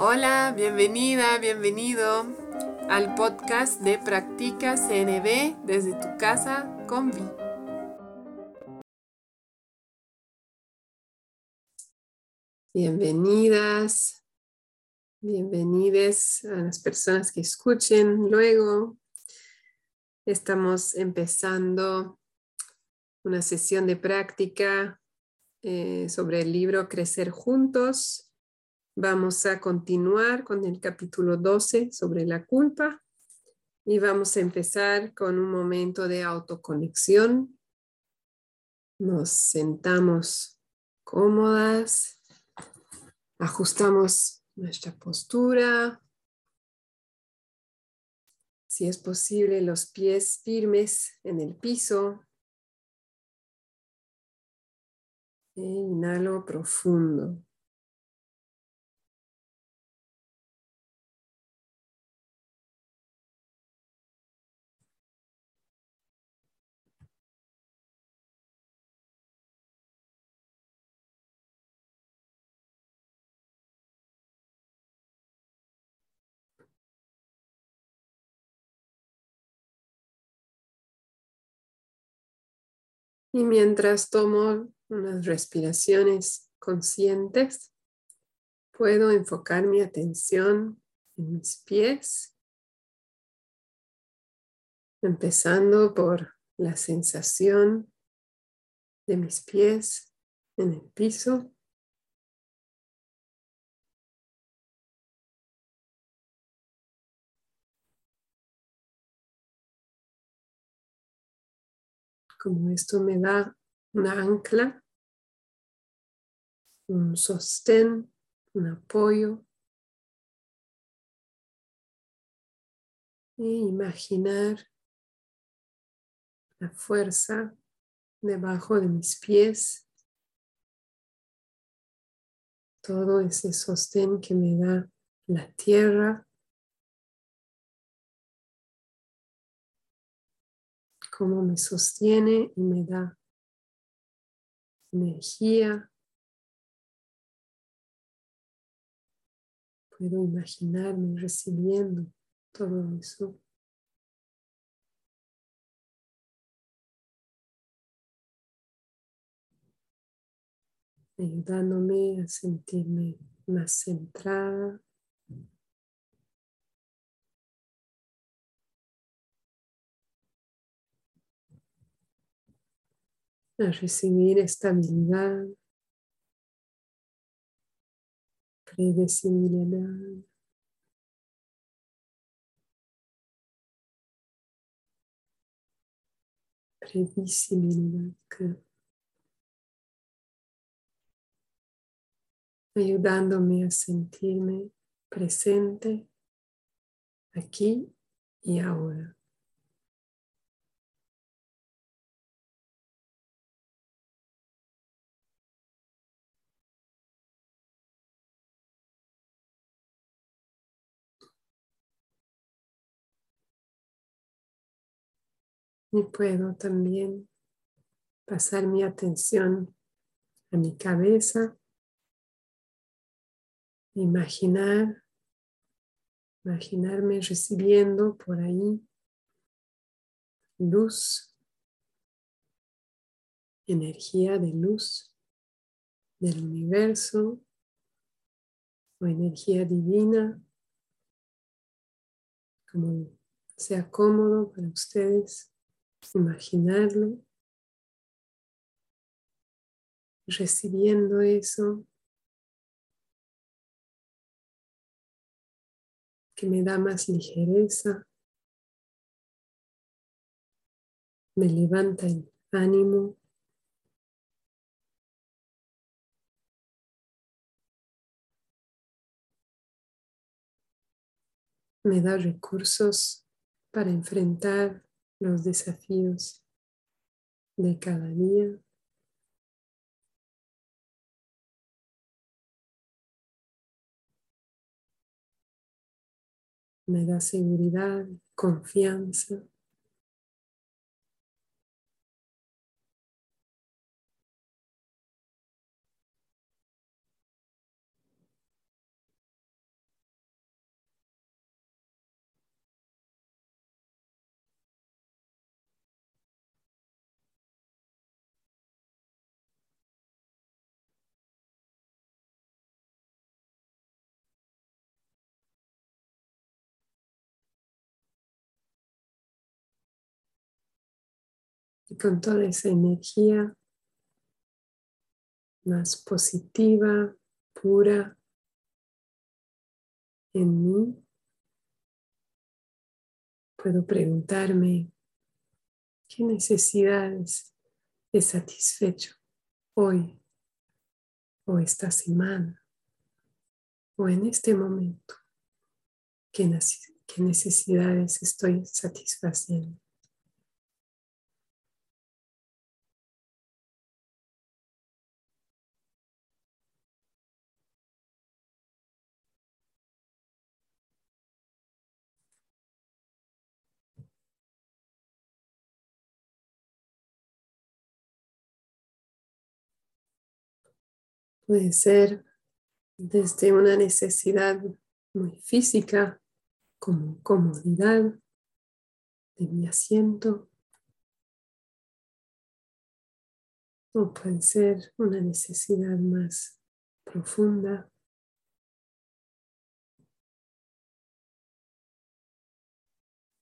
Hola, bienvenida, bienvenido al podcast de Practica CNB desde tu casa con Vi. Bienvenidas, bienvenides a las personas que escuchen luego. Estamos empezando una sesión de práctica eh, sobre el libro Crecer Juntos Vamos a continuar con el capítulo 12 sobre la culpa y vamos a empezar con un momento de autoconexión. Nos sentamos cómodas, ajustamos nuestra postura. Si es posible, los pies firmes en el piso. E inhalo profundo. Y mientras tomo unas respiraciones conscientes, puedo enfocar mi atención en mis pies, empezando por la sensación de mis pies en el piso. Como esto me da una ancla, un sostén, un apoyo. Y imaginar la fuerza debajo de mis pies, todo ese sostén que me da la tierra cómo me sostiene y me da energía. Puedo imaginarme recibiendo todo eso. ayudándome a sentirme más centrada, a recibir estabilidad, predecibilidad. Previsibilidad. Ayudándome a sentirme presente aquí y ahora. Y puedo también pasar mi atención a mi cabeza, imaginar, imaginarme recibiendo por ahí luz, energía de luz del universo o energía divina, como sea cómodo para ustedes imaginarlo, recibiendo eso que me da más ligereza, me levanta el ánimo. Me da recursos para enfrentar los desafíos de cada día. Me da seguridad, confianza. Con toda esa energía más positiva, pura en mí, puedo preguntarme qué necesidades he satisfecho hoy o esta semana o en este momento, qué, necesidades estoy satisfaciendo. Puede ser desde una necesidad muy física, como comodidad de mi asiento, o puede ser una necesidad más profunda.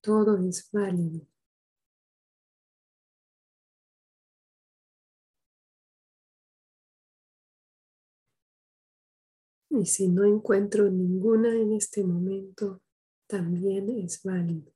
Todo es válido. Y si no encuentro ninguna en este momento, también es válido.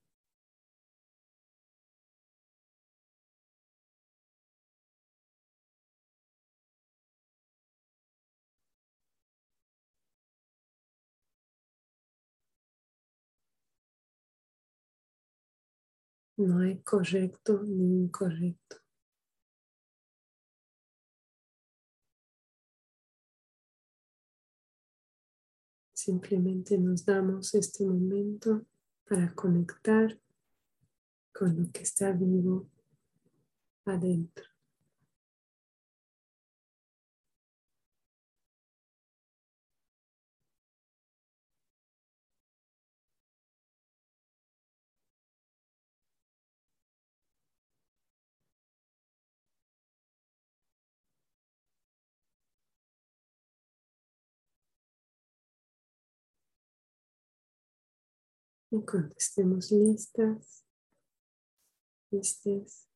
No hay correcto ni incorrecto. Simplemente nos damos este momento para conectar con lo que está vivo adentro. Y cuando estemos listas, listes,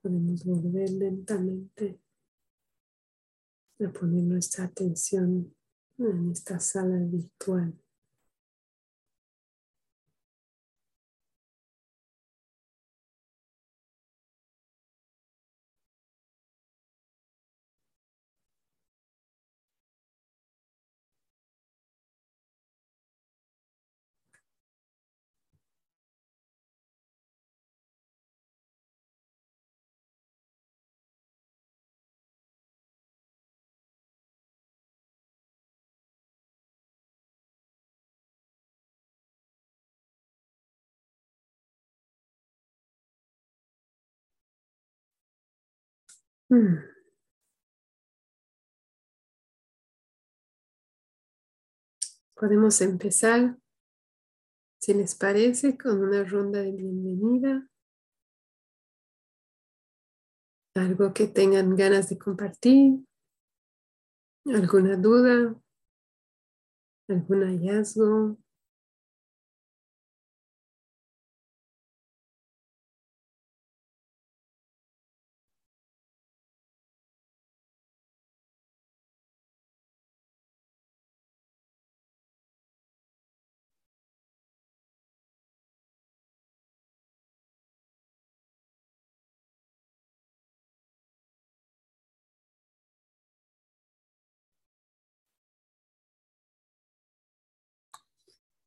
podemos volver lentamente a poner nuestra atención en esta sala virtual. Hmm. Podemos empezar, si les parece, con una ronda de bienvenida. Algo que tengan ganas de compartir, alguna duda, algún hallazgo,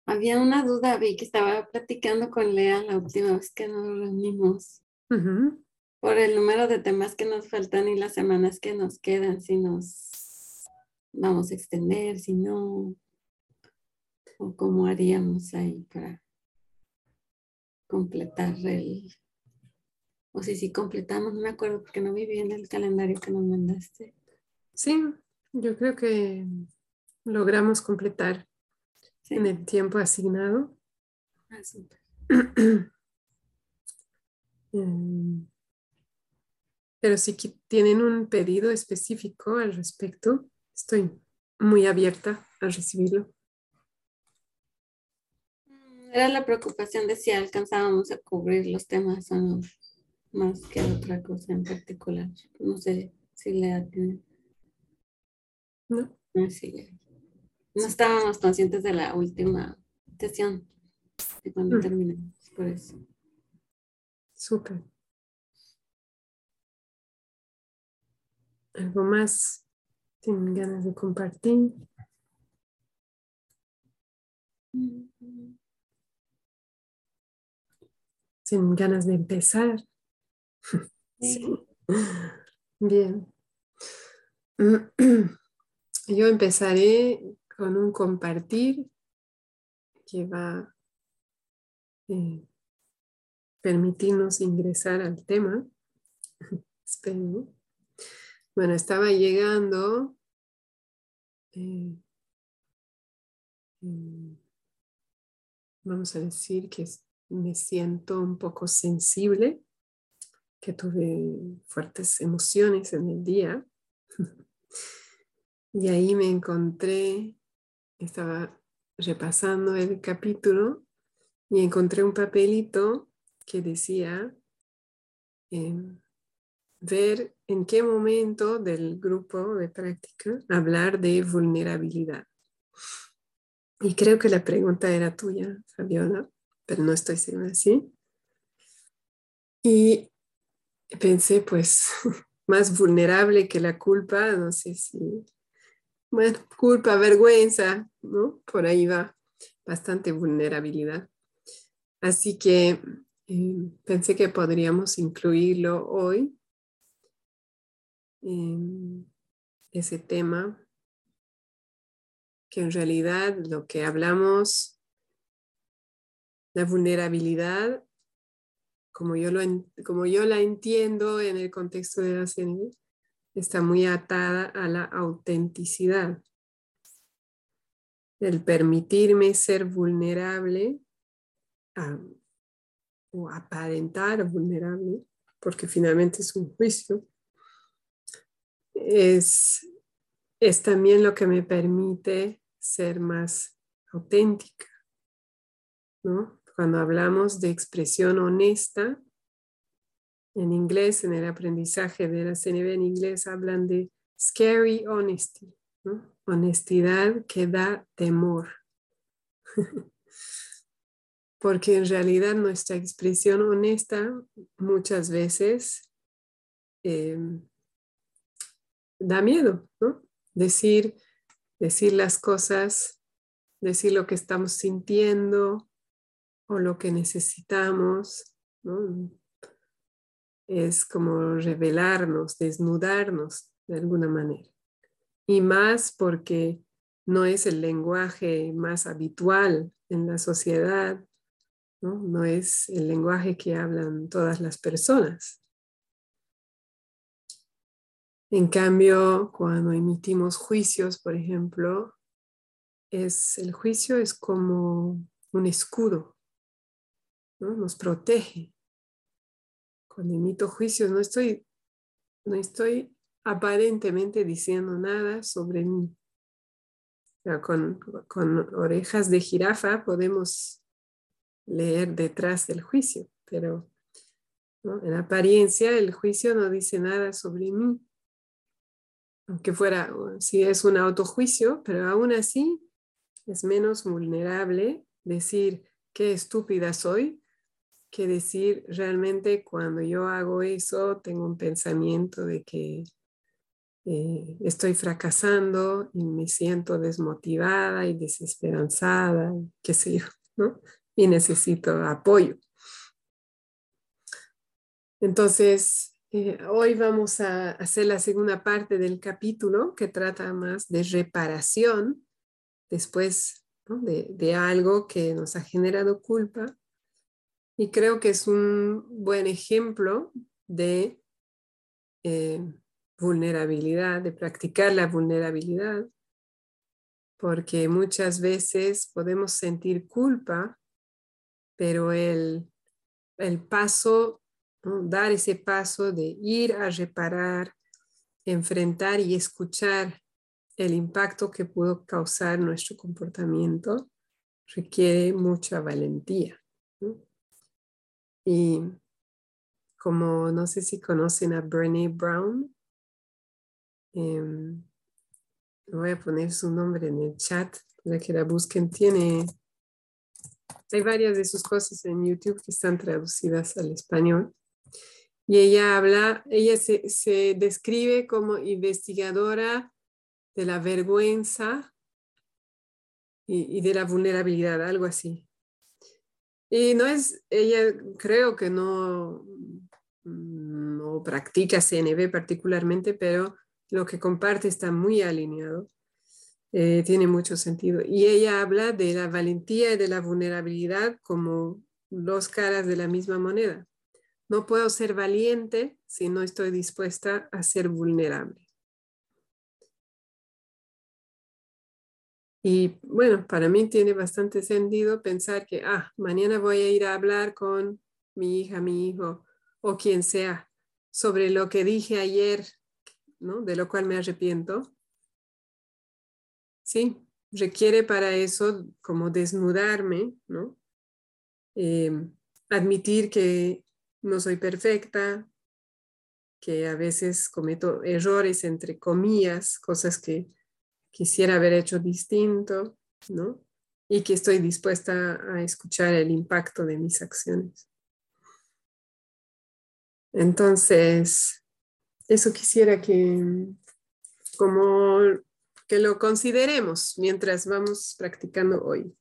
Había una duda, vi que estaba platicando con Lea la última vez que nos reunimos. Por el número de temas que nos faltan y las semanas que nos quedan, si nos vamos a extender, si no, o cómo haríamos ahí para completar el, o si sí completamos, no me acuerdo porque no vi bien el calendario que nos mandaste. Sí, yo creo que logramos completar en el tiempo asignado. Ah, em, pero si tienen un pedido específico al respecto, estoy muy abierta a recibirlo. Mm, Era la preocupación de si alcanzábamos a cubrir los temas o no, más que otra cosa en particular. No sé si le tiene. No. No, no estábamos conscientes de la última sesión, de cuando mm. terminamos, por eso. Súper. ¿Algo más? ¿Tienen ganas de compartir? ¿Tienen ganas de empezar? Sí. Bien. Yo empezaré con un compartir que va eh, permitirnos ingresar al tema. Espero. Bueno, estaba llegando. Eh, mm, vamos a decir que me siento un poco sensible, que tuve fuertes emociones en el día. Y ahí me encontré, estaba repasando el capítulo y encontré un papelito que decía em, ver en qué momento del grupo de práctica hablar de vulnerabilidad. Y creo que la pregunta era tuya, Fabiola, pero no estoy segura, ¿sí? Y pensé, pues, más vulnerable que la culpa, no sé si, bueno, culpa, vergüenza, ¿no? Por ahí va, bastante vulnerabilidad. Así que eh, pensé que podríamos incluirlo hoy ese tema, que en realidad lo que hablamos, la vulnerabilidad, como yo, lo, como yo la entiendo en el contexto de la CNV, está muy atada a la autenticidad. El permitirme ser vulnerable o aparentar vulnerable, porque finalmente es un juicio, es, es también lo que me permite ser más auténtica. ¿no? Cuando hablamos de expresión honesta, en inglés, en el aprendizaje de la CNB en inglés, hablan de scary honesty, honestidad que da temor. Porque en realidad nuestra expresión honesta muchas veces em, da miedo, ¿no? Decir, decir las cosas, decir lo que estamos sintiendo o lo que necesitamos, ¿no? Es como revelarnos, desnudarnos de alguna manera. Y más porque no es el lenguaje más habitual en la sociedad, ¿no? no es el lenguaje que hablan todas las personas. En cambio, cuando emitimos juicios, por ejemplo, es, el juicio es como un escudo, ¿no? nos protege. Cuando emito juicios no estoy, no estoy aparentemente diciendo nada sobre mí. con, con orejas de jirafa podemos leer detrás del juicio, pero en apariencia el juicio no dice nada sobre mí aunque fuera, si es un autojuicio, pero aún así es menos vulnerable decir qué estúpida soy que decir realmente cuando yo hago eso tengo un pensamiento de que eh, estoy fracasando y me siento desmotivada y desesperanzada, qué sé yo, ¿no? Y necesito apoyo. Entonces, eh, hoy vamos a hacer la segunda parte del capítulo que trata más de reparación después de, algo que nos ha generado culpa. Y creo que es un buen ejemplo de eh, vulnerabilidad, de practicar la vulnerabilidad, porque muchas veces podemos sentir culpa, pero el, el paso dar ese paso de ir a reparar, enfrentar y escuchar el impacto que pudo causar nuestro comportamiento, requiere mucha valentía. Y como no sé si conocen a Brené Brown, em, voy a poner su nombre en el chat para que la busquen. Tiene, hay varias de sus cosas en YouTube que están traducidas al español. Y ella habla, ella se, se describe como investigadora de la vergüenza y, de la vulnerabilidad, algo así. Y no es, ella creo que no, no practica CNB particularmente, pero lo que comparte está muy alineado. Eh, tiene mucho sentido. Y ella habla de la valentía y de la vulnerabilidad como dos caras de la misma moneda. No puedo ser valiente si no estoy dispuesta a ser vulnerable. Y bueno, para mí tiene bastante sentido pensar que, ah, mañana voy a ir a hablar con mi hija, mi hijo o quien sea sobre lo que dije ayer, ¿no? De lo cual me arrepiento. Sí, requiere para eso como desnudarme, ¿no? Em, admitir que no soy perfecta, que a veces cometo errores entre comillas, cosas que quisiera haber hecho distinto, ¿no? Y que estoy dispuesta a escuchar el impacto de mis acciones. Entonces, eso quisiera que, como que lo consideremos mientras vamos practicando hoy.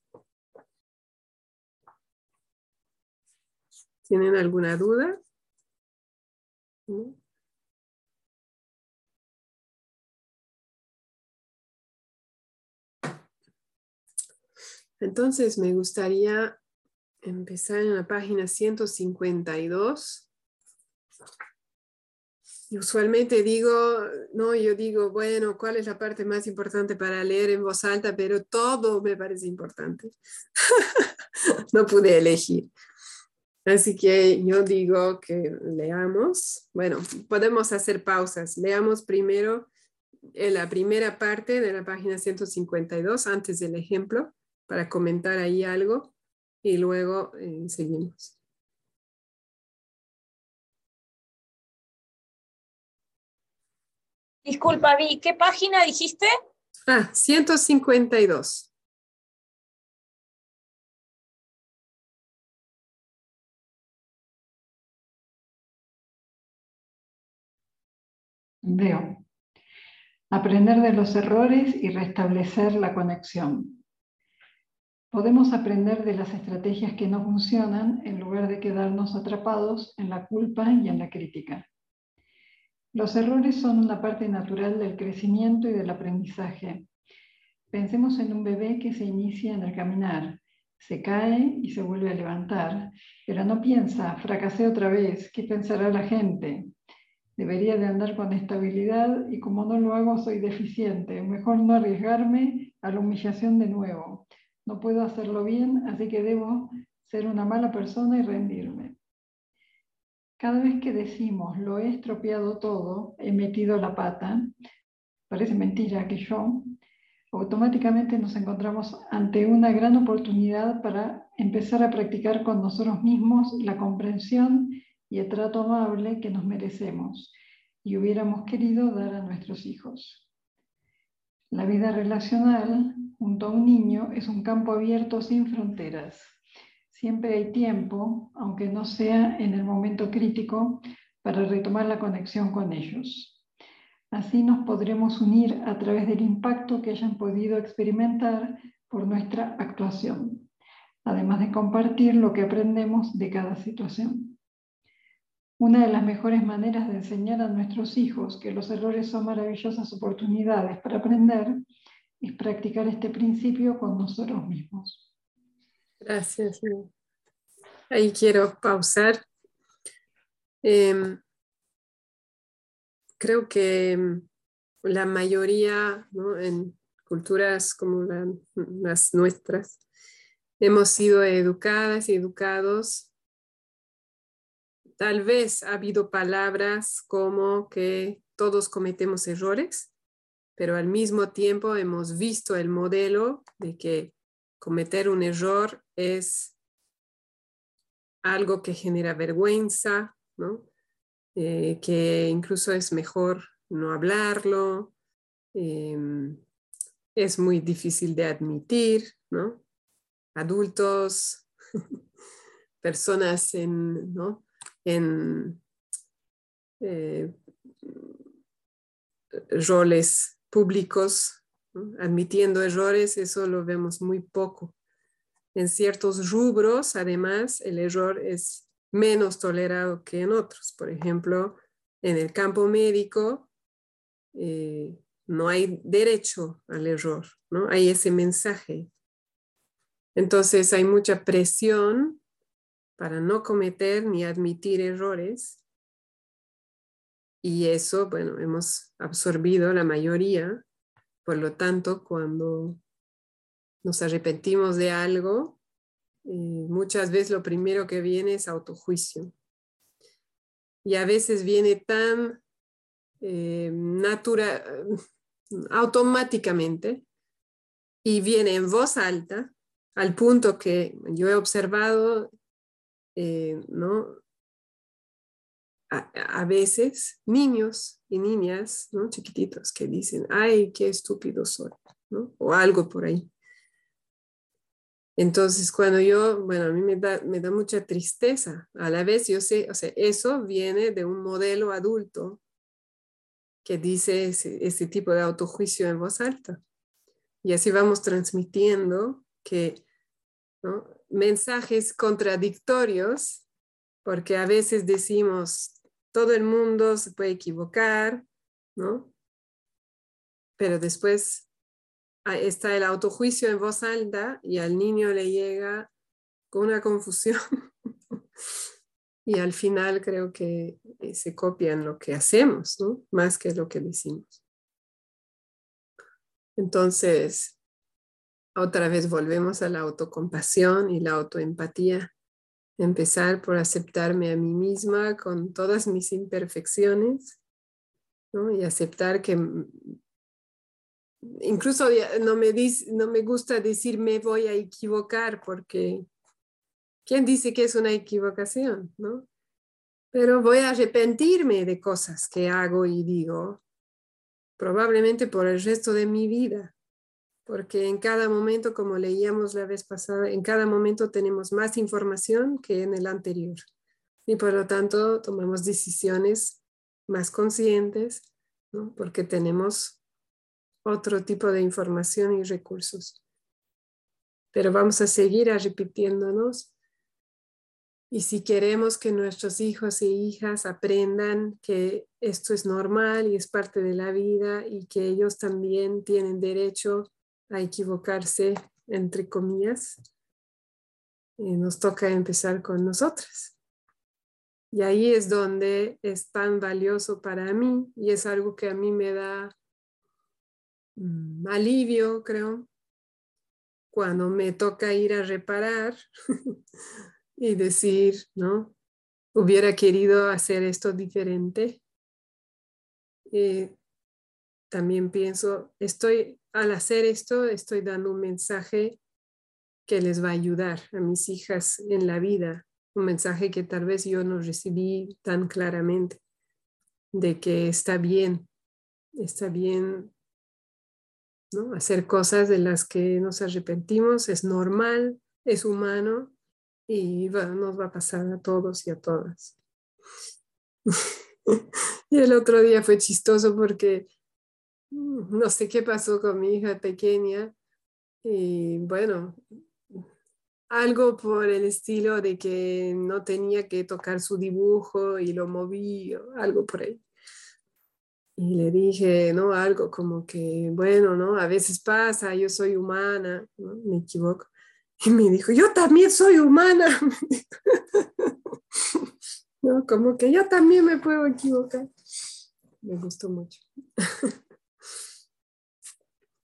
¿Tienen alguna duda? ¿No? Entonces me gustaría empezar en la página 152. Y usualmente digo, no, yo digo, bueno, ¿cuál es la parte más importante para leer en voz alta? Pero todo me parece importante. no pude elegir. Así que yo digo que leamos. Bueno, podemos hacer pausas. Leamos primero en la primera parte de la página 152 antes del ejemplo para comentar ahí algo y luego eh, seguimos. Disculpa, Vi, ¿qué página dijiste? Ah, 152. Veo. Aprender de los errores y restablecer la conexión. Podemos aprender de las estrategias que no funcionan en lugar de quedarnos atrapados en la culpa y en la crítica. Los errores son una parte natural del crecimiento y del aprendizaje. Pensemos en un bebé que se inicia en el caminar, se cae y se vuelve a levantar, pero no piensa, fracasé otra vez, ¿qué pensará la gente? Debería de andar con estabilidad y como no lo hago soy deficiente, mejor no arriesgarme a la humillación de nuevo no puedo hacerlo bien, así que debo ser una mala persona y rendirme. Cada vez que decimos lo he estropeado todo, he metido la pata, parece mentira que yo, automáticamente nos encontramos ante una gran oportunidad para empezar a practicar con nosotros mismos la comprensión y el trato amable que nos merecemos y hubiéramos querido dar a nuestros hijos. La vida relacional junto a un niño es un campo abierto sin fronteras. Siempre hay tiempo, aunque no sea en el momento crítico, para retomar la conexión con ellos. Así nos podremos unir a través del impacto que hayan podido experimentar por nuestra actuación, además de compartir lo que aprendemos de cada situación. Una de las mejores maneras de enseñar a nuestros hijos que los errores son maravillosas oportunidades para aprender es practicar este principio con nosotros mismos. Gracias. Ahí quiero pausar. Em, creo que em, la mayoría en culturas como las nuestras hemos sido educadas y educados. Tal vez ha habido palabras como que todos cometemos errores pero al mismo tiempo hemos visto el modelo de que cometer un error es algo que genera vergüenza, ¿no? Eh, que incluso es mejor no hablarlo, em, es muy difícil de admitir, ¿no? Adultos, personas en, ¿no? en eh, roles públicos, admitiendo errores, eso lo vemos muy poco. En ciertos rubros, además, el error es menos tolerado que en otros. Por ejemplo, en el campo médico, eh, no hay derecho al error, ¿no? Hay ese mensaje. Entonces hay mucha presión para no cometer ni admitir errores. Y eso, bueno, hemos absorbido la mayoría. Por lo tanto, cuando nos arrepentimos de algo, eh, muchas veces lo primero que viene es autojuicio. Y a veces viene tan eh, natural, automáticamente y viene en voz alta, al punto que yo he observado, eh, ¿no? A, veces niños y niñas, ¿no? Chiquititos que dicen, ay, qué estúpido soy, ¿no? O algo por ahí. Entonces, cuando yo, bueno, a mí me da, me da mucha tristeza. A la vez, yo sé, o sea, eso viene de un modelo adulto que dice ese, tipo de autojuicio en voz alta. Y así vamos transmitiendo que mensajes contradictorios, porque a veces decimos, todo el mundo se puede equivocar, ¿no? Pero después está el autojuicio en voz alta y al niño le llega con una confusión y al final creo que eh, se copian lo que hacemos, ¿no? Más que lo que decimos. Entonces, otra vez volvemos a la autocompasión y la autoempatía. Empezar por aceptarme a mí misma con todas mis imperfecciones y aceptar que incluso no me, no me gusta decir me voy a equivocar porque ¿Quién dice que es una equivocación? ¿no? Pero voy a arrepentirme de cosas que hago y digo, probablemente por el resto de mi vida, porque en cada momento, como leíamos la vez pasada, en cada momento tenemos más información que en el anterior. Y por lo tanto tomamos decisiones más conscientes, ¿no? porque tenemos otro tipo de información y recursos. Pero vamos a seguir repitiéndonos y si queremos que nuestros hijos e hijas aprendan que esto es normal y es parte de la vida y que ellos también tienen derecho a equivocarse, entre comillas, eh, nos toca empezar con nosotras. Y ahí es donde es tan valioso para mí y es algo que a mí me da mm, alivio, creo, cuando me toca ir a reparar y decir, ¿no? Hubiera querido hacer esto diferente. También pienso, estoy, al hacer esto, estoy dando un mensaje que les va a ayudar a mis hijas en la vida, un mensaje que tal vez yo no recibí tan claramente, de que está bien, está bien ¿no? hacer cosas de las que nos arrepentimos, es normal, es humano y nos va a pasar a todos y a todas. y el otro día fue chistoso porque no sé qué pasó con mi hija pequeña y bueno, algo por el estilo de que no tenía que tocar su dibujo y lo moví, algo por ahí. Y le dije, ¿no? Algo como que, bueno, ¿no? A veces pasa, yo soy humana, ¿no? Me equivoco. Y me dijo, yo también soy humana. ¿No? Como que yo también me puedo equivocar. Me gustó mucho.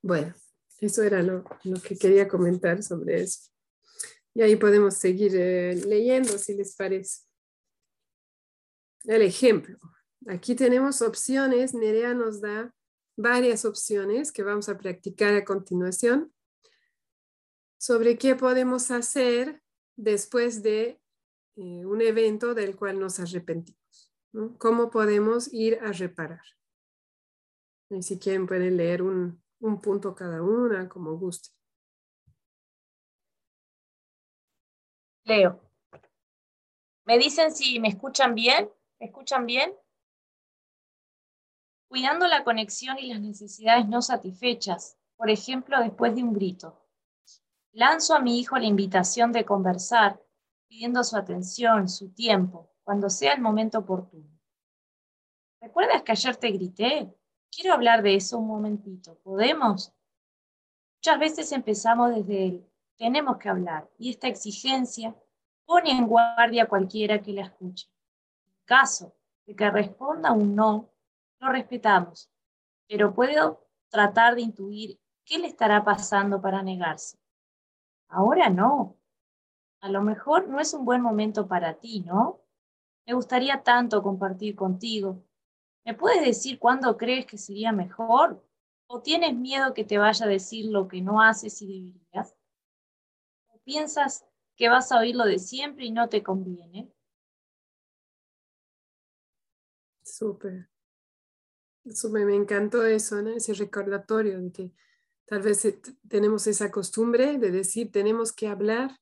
Bueno, eso era lo, que quería comentar sobre eso. Y ahí podemos seguir eh, leyendo si les parece. El ejemplo. Aquí tenemos opciones. Nerea nos da varias opciones que vamos a practicar a continuación sobre qué podemos hacer después de eh, un evento del cual nos arrepentimos. ¿Cómo podemos ir a reparar? Y si quieren pueden leer un, un punto cada una, como guste. Leo. ¿Me dicen si me escuchan bien? ¿Me escuchan bien? Cuidando la conexión y las necesidades no satisfechas, por ejemplo, después de un grito. Lanzo a mi hijo la invitación de conversar, pidiendo su atención, su tiempo, cuando sea el momento oportuno. ¿Recuerdas que ayer te grité? Quiero hablar de eso un momentito. ¿Podemos? Muchas veces empezamos desde el tenemos que hablar y esta exigencia pone en guardia a cualquiera que la escuche. En caso de que responda un no, lo respetamos, pero puedo tratar de intuir qué le estará pasando para negarse. Ahora no. A lo mejor no es un buen momento para ti, ¿no? Me gustaría tanto compartir contigo. ¿Me puedes decir cuándo crees que sería mejor? ¿O tienes miedo que te vaya a decir lo que no haces y deberías? ¿O piensas que vas a oírlo de siempre y no te conviene? Súper. Súper, me encantó eso, ¿no? ese recordatorio de que tal vez eh, tenemos esa costumbre de decir tenemos que hablar.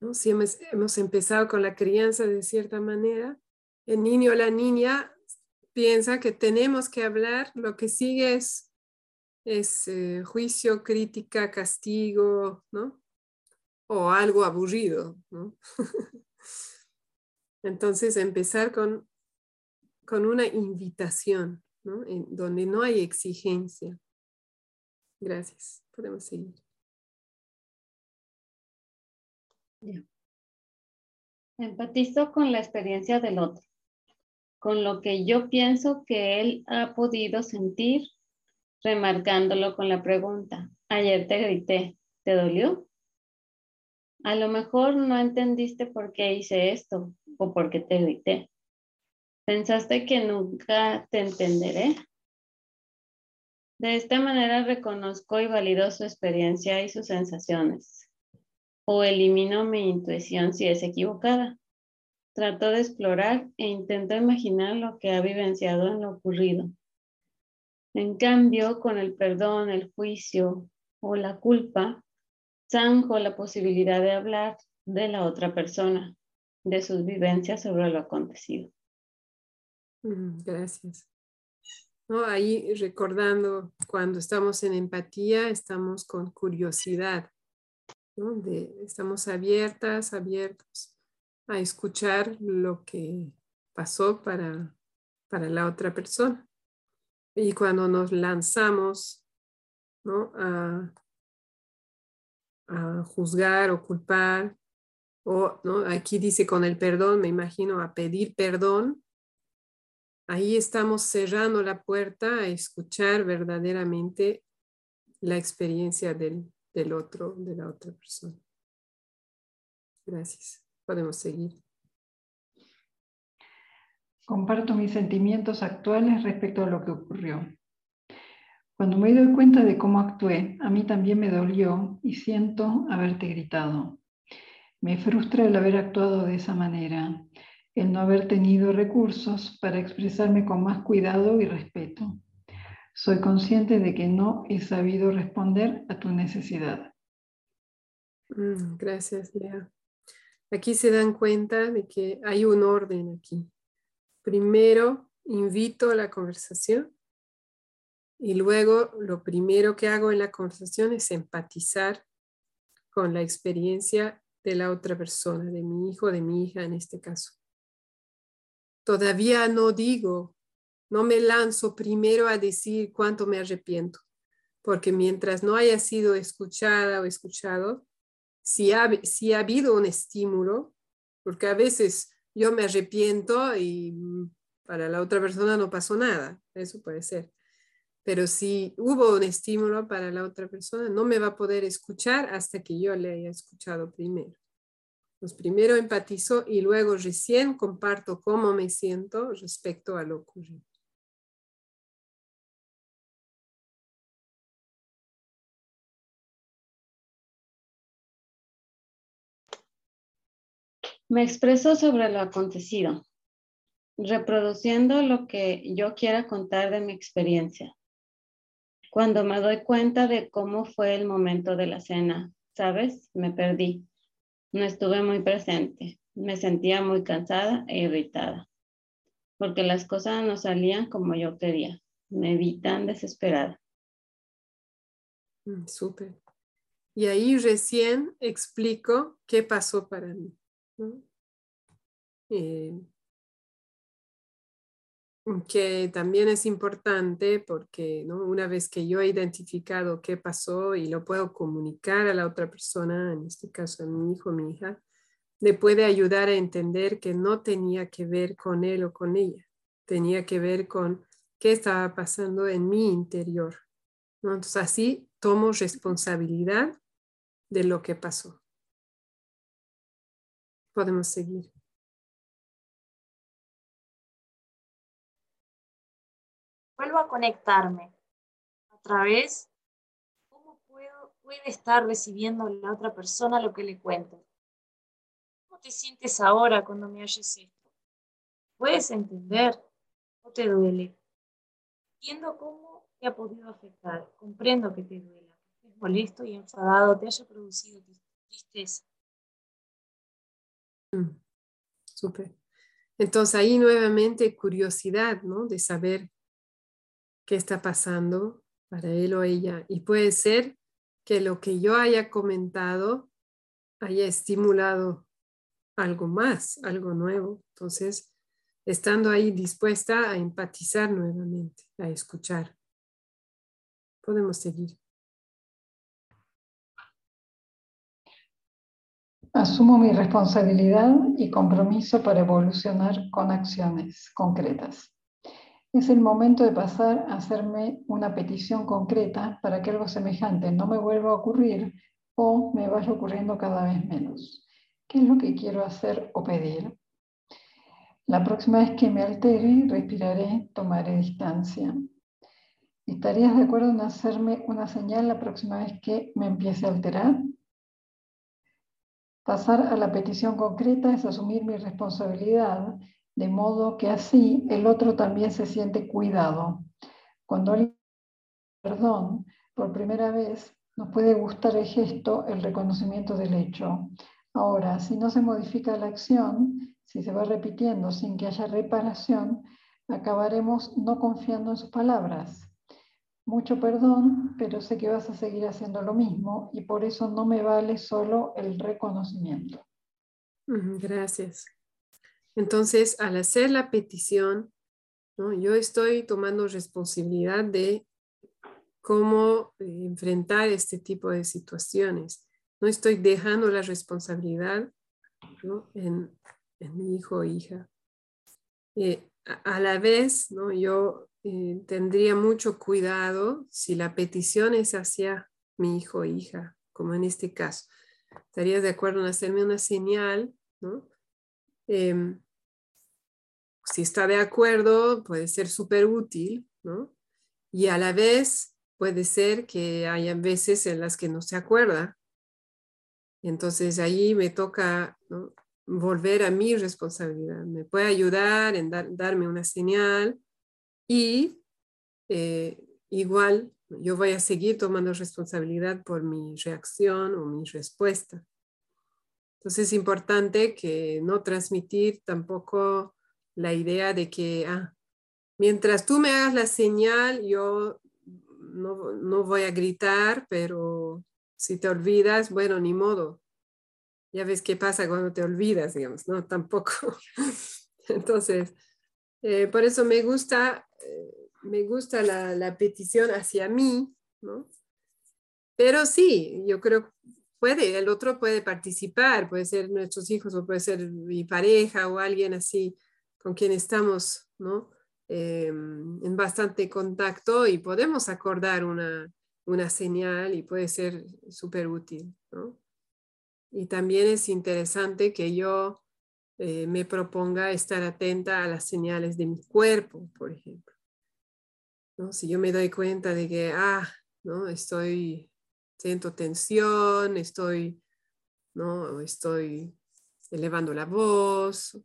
¿no? Si hemos, hemos empezado con la crianza de cierta manera, el niño o la niña piensa que tenemos que hablar, lo que sigue es, es eh, juicio, crítica, castigo, ¿no? O algo aburrido, ¿no? Entonces, empezar con con una invitación, ¿no? En donde no hay exigencia. Gracias. Podemos seguir. Empatizo con la experiencia del otro, con lo que yo pienso que él ha podido sentir, remarcándolo con la pregunta, ayer te grité, ¿te dolió? A lo mejor no entendiste por qué hice esto o por qué te grité. ¿Pensaste que nunca te entenderé? De esta manera reconozco y valido su experiencia y sus sensaciones. O elimino mi intuición si es equivocada. Trato de explorar e intento imaginar lo que ha vivenciado en lo ocurrido. En cambio, con el perdón, el juicio o la culpa, zanjo la posibilidad de hablar de la otra persona, de sus vivencias sobre lo acontecido. Gracias. ¿No? Ahí recordando, cuando estamos en empatía, estamos con curiosidad, ¿no? estamos abiertas, abiertos a escuchar lo que pasó para, para la otra persona. Y cuando nos lanzamos ¿no? a, a juzgar o culpar, o ¿no? aquí dice con el perdón, me imagino a pedir perdón, ahí estamos cerrando la puerta a escuchar verdaderamente la experiencia del, otro, de la otra persona. Gracias. Podemos seguir. Comparto mis sentimientos actuales respecto a lo que ocurrió. Cuando me doy cuenta de cómo actué, a mí también me dolió y siento haberte gritado. Me frustra el haber actuado de esa manera el no haber tenido recursos para expresarme con más cuidado y respeto. Soy consciente de que no he sabido responder a tu necesidad. Mm, gracias, Lea. Aquí se dan cuenta de que hay un orden aquí. Primero, invito a la conversación y luego lo primero que hago en la conversación es empatizar con la experiencia de la otra persona, de mi hijo, de mi hija en este caso. Todavía no digo, no me lanzo primero a decir cuánto me arrepiento, porque mientras no haya sido escuchada o escuchado, si ha, si ha habido un estímulo, porque a veces yo me arrepiento y para la otra persona no pasó nada, eso puede ser. Pero si hubo un estímulo para la otra persona, no me va a poder escuchar hasta que yo le haya escuchado primero. Pues primero empatizo y luego recién comparto cómo me siento respecto a lo ocurrido. Me expreso sobre lo acontecido, reproduciendo lo que yo quiera contar de mi experiencia. Cuando me doy cuenta de cómo fue el momento de la cena, ¿sabes? Me perdí. No estuve muy presente. Me sentía muy cansada e irritada, porque las cosas no salían como yo quería. Me vi tan desesperada. Mm, súper. Y ahí recién explico qué pasó para mí. Eh, que también es importante porque una vez que yo he identificado qué pasó y lo puedo comunicar a la otra persona, en este caso a mi hijo, mi hija, le puede ayudar a entender que no tenía que ver con él o con ella, tenía que ver con qué estaba pasando en mi interior. Entonces así tomo responsabilidad de lo que pasó. Podemos seguir. Vuelvo a conectarme a través cómo puedo, puede estar recibiendo la otra persona lo que le cuento. ¿Cómo te sientes ahora cuando me oyes esto? ¿Puedes entender o te duele? Entiendo cómo te ha podido afectar. Comprendo que te duela, que estés molesto y enfadado, te haya producido tristeza. Mm, súper. Entonces ahí nuevamente curiosidad, ¿no? De saber qué está pasando para él o ella. Y puede ser que lo que yo haya comentado haya estimulado algo más, algo nuevo. Entonces, estando ahí dispuesta a empatizar nuevamente, a escuchar. Podemos seguir. Asumo mi responsabilidad y compromiso para evolucionar con acciones concretas. Es el momento de pasar a hacerme una petición concreta para que algo semejante no me vuelva a ocurrir o me vaya ocurriendo cada vez menos. ¿Qué es lo que quiero hacer o pedir? La próxima vez que me altere, respiraré, tomaré distancia. ¿Estarías de acuerdo en hacerme una señal la próxima vez que me empiece a alterar? Pasar a la petición concreta es asumir mi responsabilidad, de modo que así el otro también se siente cuidado. Cuando alguien perdón por primera vez, nos puede gustar el gesto, el reconocimiento del hecho. Ahora, si no se modifica la acción, si se va repitiendo sin que haya reparación, acabaremos no confiando en sus palabras mucho perdón, pero sé que vas a seguir haciendo lo mismo y por eso no me vale solo el reconocimiento. Gracias. Entonces, al hacer la petición, yo estoy tomando responsabilidad de cómo eh, enfrentar este tipo de situaciones. No estoy dejando la responsabilidad en, mi hijo o hija. Eh, a, a, la vez, ¿no? yo eh, tendría mucho cuidado si la petición es hacia mi hijo o hija, como en este caso. ¿Estarías de acuerdo en hacerme una señal? Em, si está de acuerdo, puede ser súper útil, ¿no? Y a la vez puede ser que haya veces en las que no se acuerda. Entonces ahí me toca volver a mi responsabilidad. Me puede ayudar en darme una señal, y eh, igual yo voy a seguir tomando responsabilidad por mi reacción o mi respuesta. Entonces es importante que no transmitir tampoco la idea de que ah, mientras tú me hagas la señal, yo no, no voy a gritar, pero si te olvidas, bueno, ni modo. Ya ves qué pasa cuando te olvidas, digamos, ¿no? Tampoco. Entonces, eh, por eso me gusta, eh, me gusta la, petición hacia mí, ¿no? Pero sí, yo creo puede, el otro puede participar, puede ser nuestros hijos o puede ser mi pareja o alguien así con quien estamos, ¿no? Eh, en bastante contacto y podemos acordar una, una señal y puede ser súper útil, ¿no? Y también es interesante que yo eh, me proponga estar atenta a las señales de mi cuerpo, por ejemplo. ¿No? Si yo me doy cuenta de que, ah, ¿no? estoy, siento tensión, estoy, ¿no? estoy elevando la voz,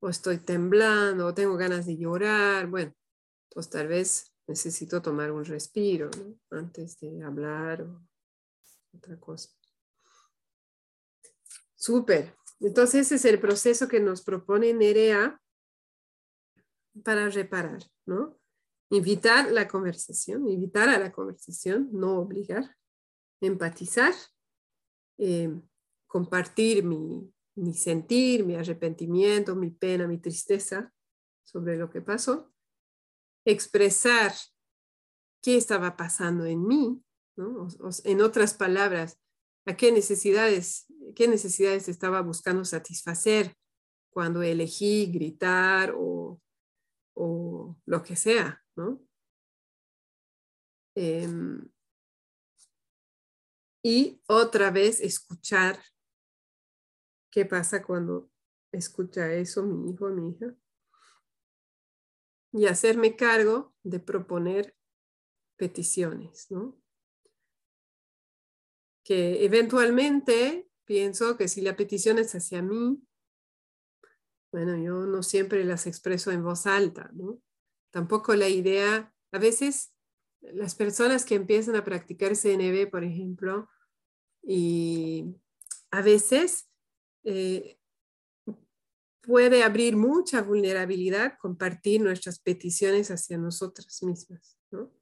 o estoy temblando, o tengo ganas de llorar. Bueno, pues tal vez necesito tomar un respiro antes de hablar o otra cosa. Súper. Entonces ese es el proceso que nos propone Nerea para reparar, ¿no? Invitar la conversación, invitar a la conversación, no obligar, empatizar, eh, compartir mi, mi sentir, mi arrepentimiento, mi pena, mi tristeza sobre lo que pasó, expresar qué estaba pasando en mí, en otras palabras, a qué necesidades, qué necesidades estaba buscando satisfacer cuando elegí gritar o, o lo que sea, ¿no? Em, y otra vez escuchar qué pasa cuando escucha eso mi hijo mi hija. Y hacerme cargo de proponer peticiones, ¿no? Que eventualmente pienso que si la petición es hacia mí, bueno, yo no siempre las expreso en voz alta, ¿no? Tampoco la idea, a veces las personas que empiezan a practicar CNB, por ejemplo, y a veces eh, puede abrir mucha vulnerabilidad compartir nuestras peticiones hacia nosotras mismas, ¿no?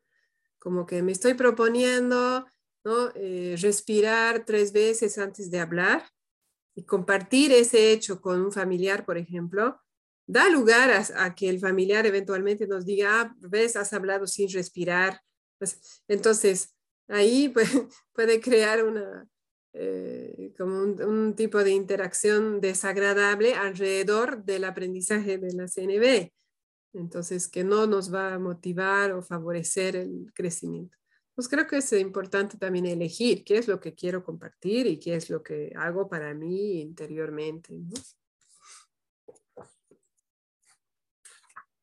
Como que me estoy proponiendo, ¿no? Eh, respirar tres veces antes de hablar y compartir ese hecho con un familiar, por ejemplo, da lugar a, que el familiar eventualmente nos diga, ah, ves, has hablado sin respirar. Pues, entonces, ahí puede, crear una, eh, como un, tipo de interacción desagradable alrededor del aprendizaje de la CNB. Entonces, que no nos va a motivar o favorecer el crecimiento pues creo que es importante también elegir qué es lo que quiero compartir y qué es lo que hago para mí interiormente.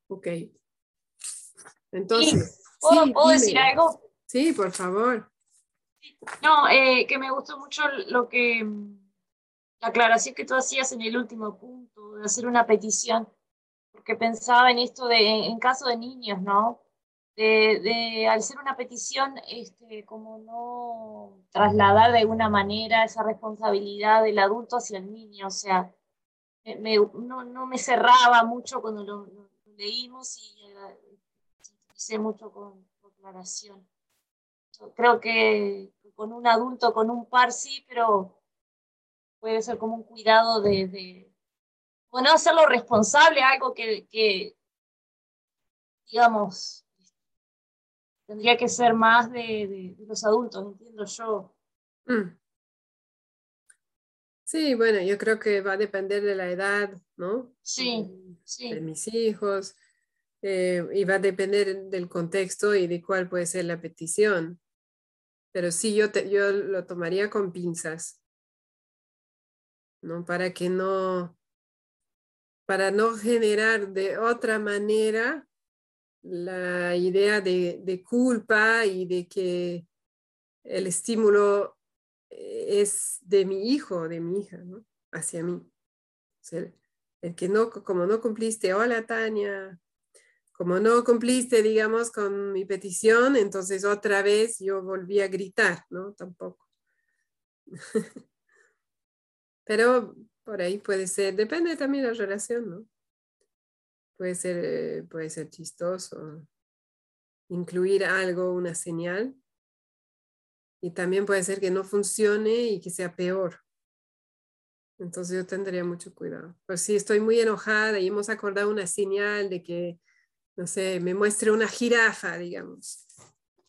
Ok. Entonces. ¿Puedo, decir algo? Sí, por favor. No, eh, que me gustó mucho lo que la aclaración que tú hacías en el último punto, de hacer una petición, porque pensaba en esto de, en caso de niños, ¿no? de, al ser una petición, este, como no trasladar de alguna manera esa responsabilidad del adulto hacia el niño, o sea, me, no, no, me cerraba mucho cuando lo, leímos y hice mucho con, aclaración. creo que con un adulto, con un par sí, pero puede ser como un cuidado de, de bueno, hacerlo responsable, algo que, que digamos, tendría que ser más de, los adultos, entiendo yo. Mm. Sí, bueno, yo creo que va a depender de la edad, ¿no? Sí, sí. De mis hijos, eh, y va a depender del contexto y de cuál puede ser la petición. Pero sí, yo, yo lo tomaría con pinzas, ¿no? Para que no, para no generar de otra manera la idea de, culpa y de que el estímulo eh, es de mi hijo, de mi hija, ¿no? Hacia mí. el que no, como no cumpliste, hola Tania, como no cumpliste, digamos, con mi petición, entonces otra vez yo volví a gritar, ¿no? Tampoco. Pero por ahí puede ser, depende también de la relación, ¿no? Puede ser, eh, puede ser chistoso. Incluir algo, una señal. Y también puede ser que no funcione y que sea peor. Entonces yo tendría mucho cuidado. Pues si estoy muy enojada y hemos acordado una señal de que, no sé, me muestre una jirafa, digamos.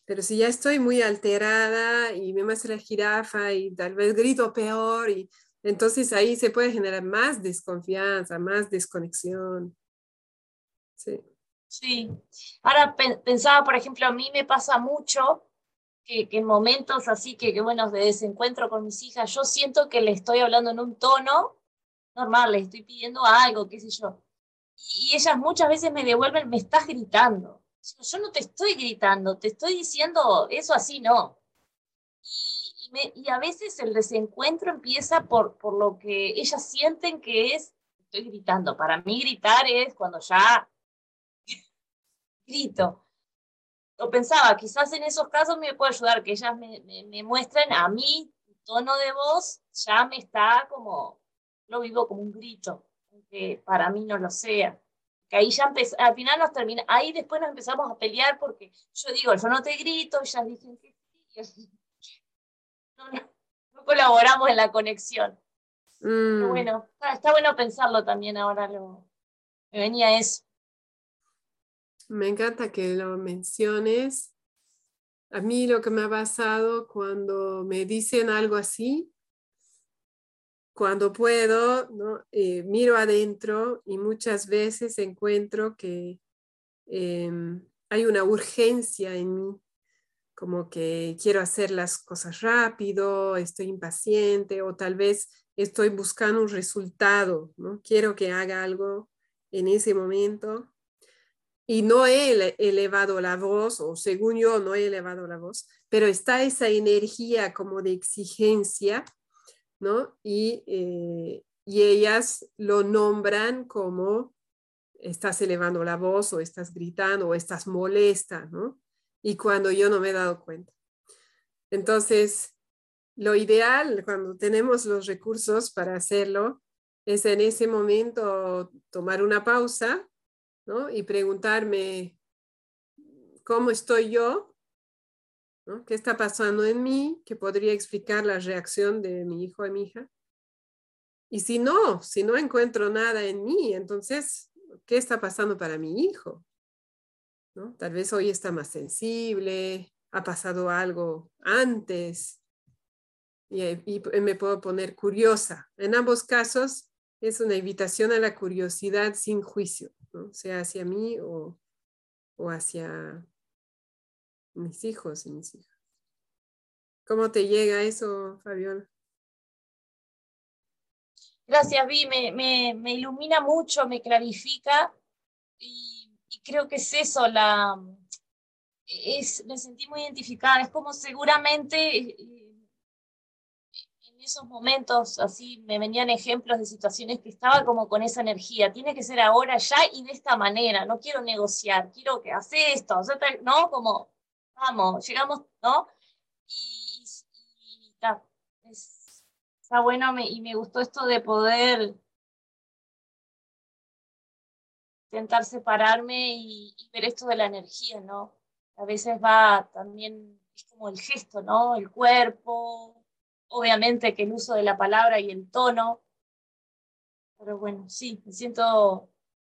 Pero si ya estoy muy alterada y me muestra la jirafa y tal vez grito peor, y entonces ahí se puede generar más desconfianza, más desconexión. Sí. Sí. Ahora pensaba, por ejemplo, a mí me pasa mucho que, en momentos así que, que, bueno, de desencuentro con mis hijas, yo siento que le estoy hablando en un tono normal, le estoy pidiendo algo, qué sé yo. Y, ellas muchas veces me devuelven, me estás gritando. Yo no te estoy gritando, te estoy diciendo eso así, no. Y, y, a veces el desencuentro empieza por, por lo que ellas sienten que es, estoy gritando, para mí gritar es cuando ya grito. Lo pensaba, quizás en esos casos me puede ayudar que ellas me, me, muestren a mí, tono de voz ya me está como, lo vivo como un grito, aunque para mí no lo sea que ahí ya empezó, al final nos termina, ahí después nos empezamos a pelear porque yo digo, yo no te grito, ellas dicen que sí, no, colaboramos en la conexión. Mm. bueno, está, bueno pensarlo también ahora, lo, me venía eso. Me encanta que lo menciones. A mí lo que me ha pasado cuando me dicen algo así, cuando puedo. Eh, miro adentro y muchas veces encuentro que em, hay una urgencia en mí como que quiero hacer las cosas rápido, estoy impaciente o tal vez estoy buscando un resultado, ¿no? Quiero que haga algo en ese momento y no he elevado la voz, o según yo no he elevado la voz, pero está esa energía como de exigencia, ¿no? Y, eh, y ellas lo nombran como estás elevando la voz o estás gritando o estás molesta, ¿no? y cuando yo no me he dado cuenta. Entonces, lo ideal cuando tenemos los recursos para hacerlo es en ese momento tomar una pausa y preguntarme cómo estoy yo, qué está pasando en mí, que podría explicar la reacción de mi hijo y mi hija. Y si no, si no encuentro nada en mí, entonces, ¿qué está pasando para mi hijo? Tal vez hoy está más sensible, ha pasado algo antes y, me puedo poner curiosa. En ambos casos es una invitación a la curiosidad sin juicio, sea hacia mí o, o hacia mis hijos y mis hijas. ¿Cómo te llega eso, Fabiola? Gracias, Vi, me, me, ilumina mucho, me clarifica y creo que es eso, la, es, me sentí muy identificada, es como seguramente eh, esos momentos así me venían ejemplos de situaciones que estaba como con esa energía, tiene que ser ahora, ya y de esta manera, no quiero negociar, quiero que hace esto, ¿no? Como, vamos, llegamos, ¿no? Y, está, bueno y me gustó esto de poder intentar separarme y, ver esto de la energía, ¿no? A veces va también, es como el gesto, ¿no? El cuerpo, obviamente que el uso de la palabra y el tono, pero bueno, sí, me siento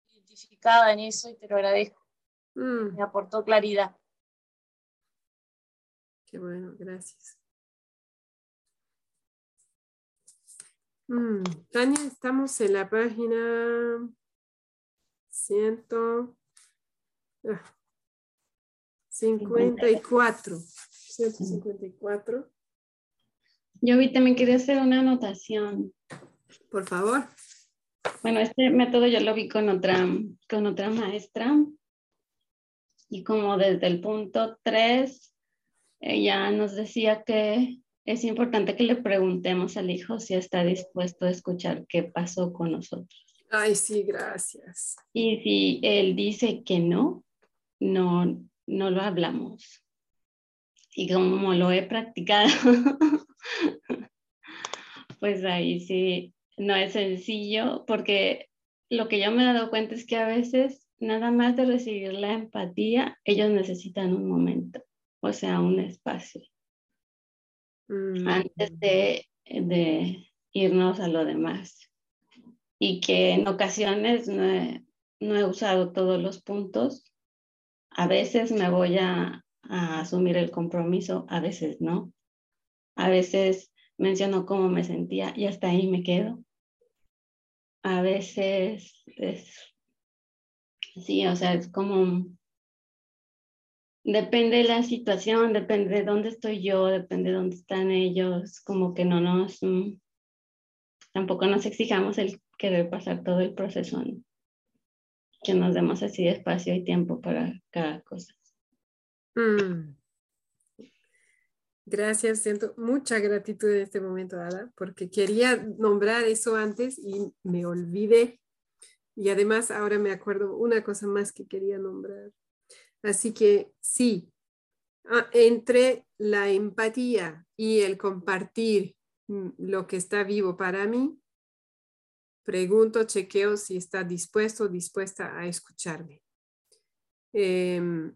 identificada en eso y te lo agradezco. Mm. Me aportó claridad. Qué bueno, gracias. Mm, Tania, estamos en la página ciento... Ah. 54, 154. Yo vi también quería hacer una anotación. Por favor. Bueno, este método yo lo vi con otra, con otra maestra. Y como desde el punto tres, ella nos decía que es importante que le preguntemos al hijo si está dispuesto a escuchar qué pasó con nosotros. Ay, sí, gracias. Y si él dice que no, no, no lo hablamos. Y como lo he practicado, pues ahí sí, no es sencillo, porque lo que yo me he dado cuenta es que a veces, nada más de recibir la empatía, ellos necesitan un momento, o sea, un espacio, mm. antes de, de irnos a lo demás y que en ocasiones no he, usado todos los puntos. A veces me voy a, asumir el compromiso, a veces no. A veces menciono cómo me sentía y hasta ahí me quedo. A veces es, sí, o sea, es como, depende de la situación, depende de dónde estoy yo, depende de dónde están ellos, como que no nos, mm, tampoco nos exijamos el querer pasar todo el proceso, que nos demos así espacio y tiempo para cada cosa. Mm. Gracias, siento mucha gratitud en este momento, Ada, porque quería nombrar eso antes y me olvidé. Y además ahora me acuerdo una cosa más que quería nombrar. Así que sí, ah, entre la empatía y el compartir mm, lo que está vivo para mí, pregunto, chequeo si está dispuesto o dispuesta a escucharme. Em,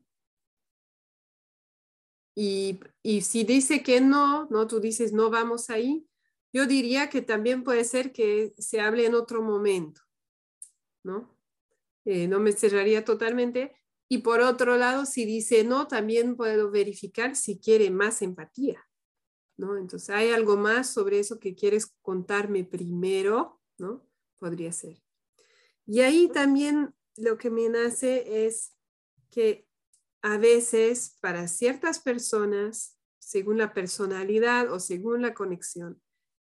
y, si dice que no, no, tú dices no vamos ahí, yo diría que también puede ser que se hable en otro momento, ¿no? Eh, no me cerraría totalmente. Y por otro lado, si dice no, también puedo verificar si quiere más empatía, ¿no? Entonces, ¿hay algo más sobre eso que quieres contarme primero, ¿no? Podría ser. Y ahí también lo que me nace es que a veces para ciertas personas, según la personalidad o según la conexión,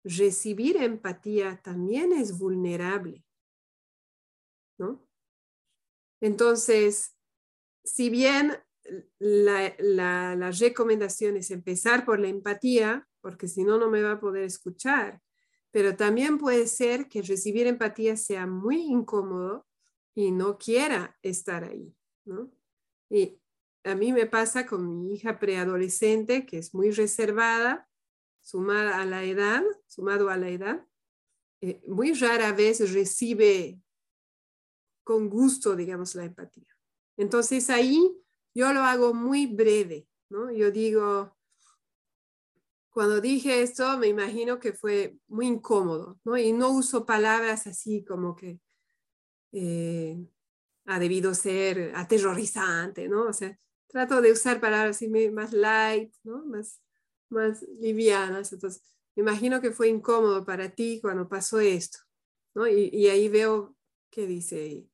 recibir empatía también es vulnerable. ¿no? Entonces, si bien la, la, recomendación es empezar por la empatía, porque si no, no me va a poder escuchar, pero también puede ser que recibir empatía sea muy incómodo y no quiera estar ahí. ¿no? Y a mí me pasa con mi hija preadolescente, que es muy reservada, sumada a la edad, sumado a la edad, eh, muy rara vez recibe con gusto, digamos, la empatía. Entonces ahí yo lo hago muy breve, ¿no? Yo digo, cuando dije esto, me imagino que fue muy incómodo, ¿no? Y no uso palabras así como que eh, ha debido ser aterrorizante, ¿no? O sea, trato de usar palabras más light, ¿no? Más, más livianas. Entonces, me imagino que fue incómodo para ti cuando pasó esto, ¿no? Y, y ahí veo qué dice,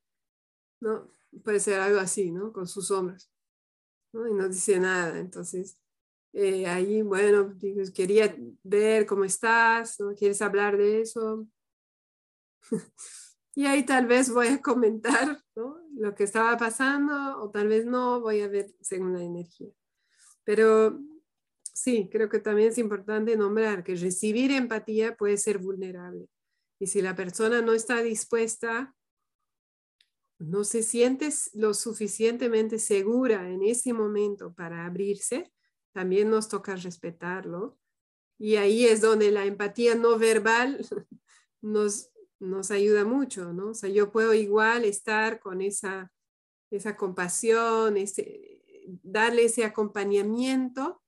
¿no? Puede ser algo así, ¿no? Con sus hombros, ¿no? Y no dice nada. Entonces, eh, ahí, bueno, quería ver cómo estás, ¿no? ¿Quieres hablar de eso? y ahí tal vez voy a comentar lo que estaba pasando o tal vez no, voy a ver según la energía. Pero sí, creo que también es importante nombrar que recibir empatía puede ser vulnerable. Y si la persona no está dispuesta, no se siente lo suficientemente segura en ese momento para abrirse, también nos toca respetarlo. Y ahí es donde la empatía no verbal nos nos ayuda mucho, ¿no? O sea, yo puedo igual estar con esa, esa compasión, ese, darle ese acompañamiento,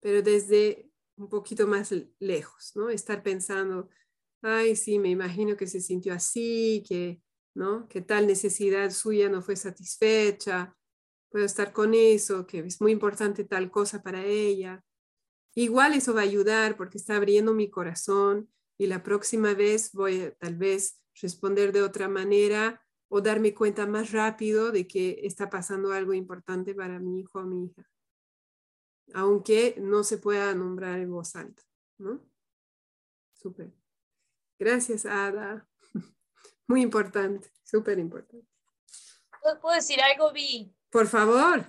pero desde un poquito más lejos, ¿no? Estar pensando, ay, sí, me imagino que se sintió así, que, ¿no? Que tal necesidad suya no fue satisfecha, puedo estar con eso, que es muy importante tal cosa para ella. Igual eso va a ayudar porque está abriendo mi corazón y la próxima vez voy a tal vez responder de otra manera o darme cuenta más rápido de que está pasando algo importante para mi hijo o mi hija, aunque no se pueda nombrar en voz alta, ¿no? Súper. Gracias, Ada. Muy importante, súper importante. ¿Puedo decir algo, Vi? Por favor.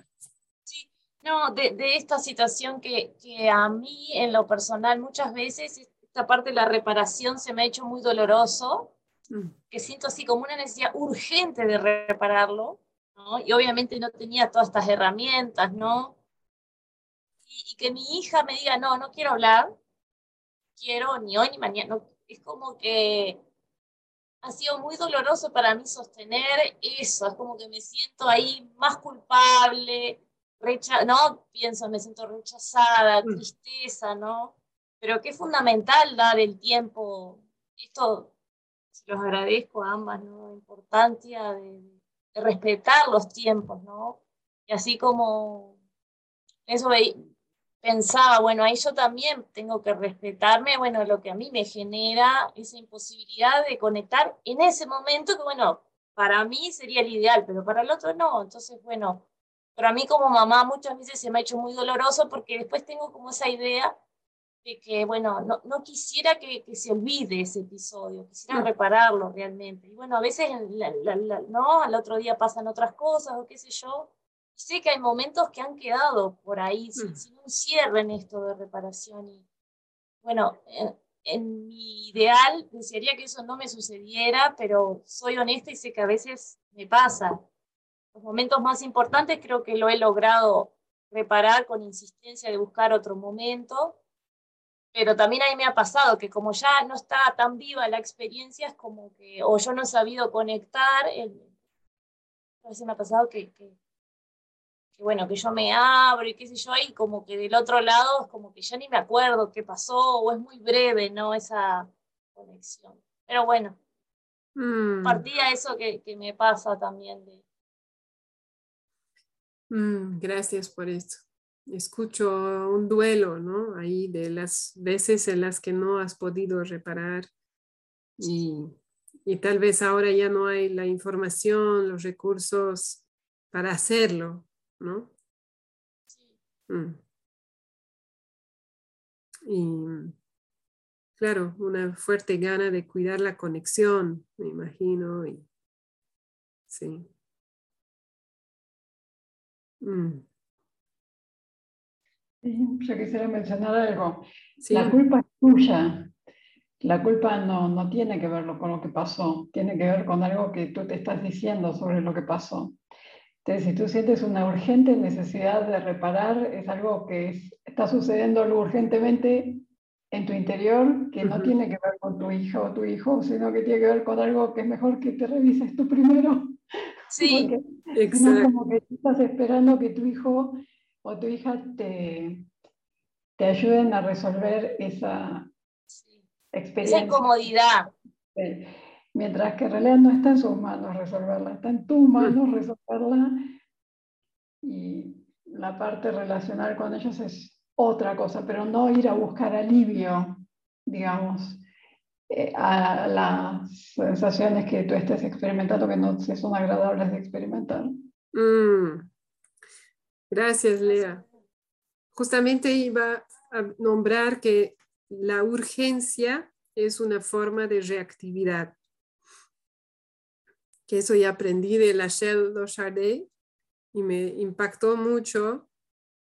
Sí, no, de, de esta situación que, que, a mí en lo personal muchas veces esta parte de la reparación se me ha hecho muy doloroso, mm. que siento así como una necesidad urgente de repararlo, ¿no? Y obviamente no tenía todas estas herramientas, ¿no? Y, que mi hija me diga, no, no quiero hablar, quiero ni hoy ni mañana, es como que ha sido muy doloroso para mí sostener eso, es como que me siento ahí más culpable, recha no, pienso, me siento rechazada, mm. tristeza, ¿no? Pero que es fundamental dar el tiempo. Esto se los agradezco a ambas, ¿no? La importancia de, respetar los tiempos, ¿no? Y así como eso pensaba, bueno, ahí yo también tengo que respetarme, bueno, lo que a mí me genera esa imposibilidad de conectar en ese momento, que bueno, para mí sería el ideal, pero para el otro no. Entonces, bueno, para mí como mamá muchas veces se me ha hecho muy doloroso porque después tengo como esa idea de que, bueno, no, no quisiera que, que, se olvide ese episodio, quisiera repararlo realmente. Y bueno, a veces, ¿no? Al otro día pasan otras cosas o qué sé yo. sé que hay momentos que han quedado por ahí mm. sin, un cierre en esto de reparación. Y bueno, en, mi ideal desearía que eso no me sucediera, pero soy honesta y sé que a veces me pasa. Los momentos más importantes creo que lo he logrado reparar con insistencia de buscar otro momento, pero también a mí me ha pasado que como ya no está tan viva la experiencia, es como que, o yo no he sabido conectar, a veces me ha pasado que, que bueno, que yo me abro y qué sé yo, y como que del otro lado es como que ya ni me acuerdo qué pasó, o es muy breve, ¿no? Esa conexión. Pero bueno, mm. partía eso que, que, me pasa también. De... Mm, gracias por esto. Escucho un duelo, ¿no? Ahí de las veces en las que no has podido reparar y, y tal vez ahora ya no hay la información, los recursos para hacerlo. ¿no? Mm. Y claro, una fuerte gana de cuidar la conexión, me imagino. Y, sí. Mm. Yo quisiera mencionar algo. La culpa es tuya. La culpa no, no tiene que ver con lo que pasó, tiene que ver con algo que tú te estás diciendo sobre lo que pasó. Entonces, si tú sientes una urgente necesidad de reparar, es algo que está sucediendo urgentemente en tu interior, que no tiene que ver con tu hija o tu hijo, sino que tiene que ver con algo que es mejor que te revises tú primero. Sí, exacto. como que estás esperando que tu hijo o tu hija te, te ayuden a resolver esa experiencia. Esa incomodidad. Sí mientras que en realidad no está en sus manos resolverla, está en tus manos resolverla y la parte relacional con ellos es otra cosa, pero no ir a buscar alivio, digamos, eh, a las sensaciones que tú estés experimentando que no son agradables de experimentar. Mm. Gracias, Lea. Justamente iba a nombrar que la urgencia es una forma de reactividad que eso ya aprendí de la Shell Chardé y me impactó mucho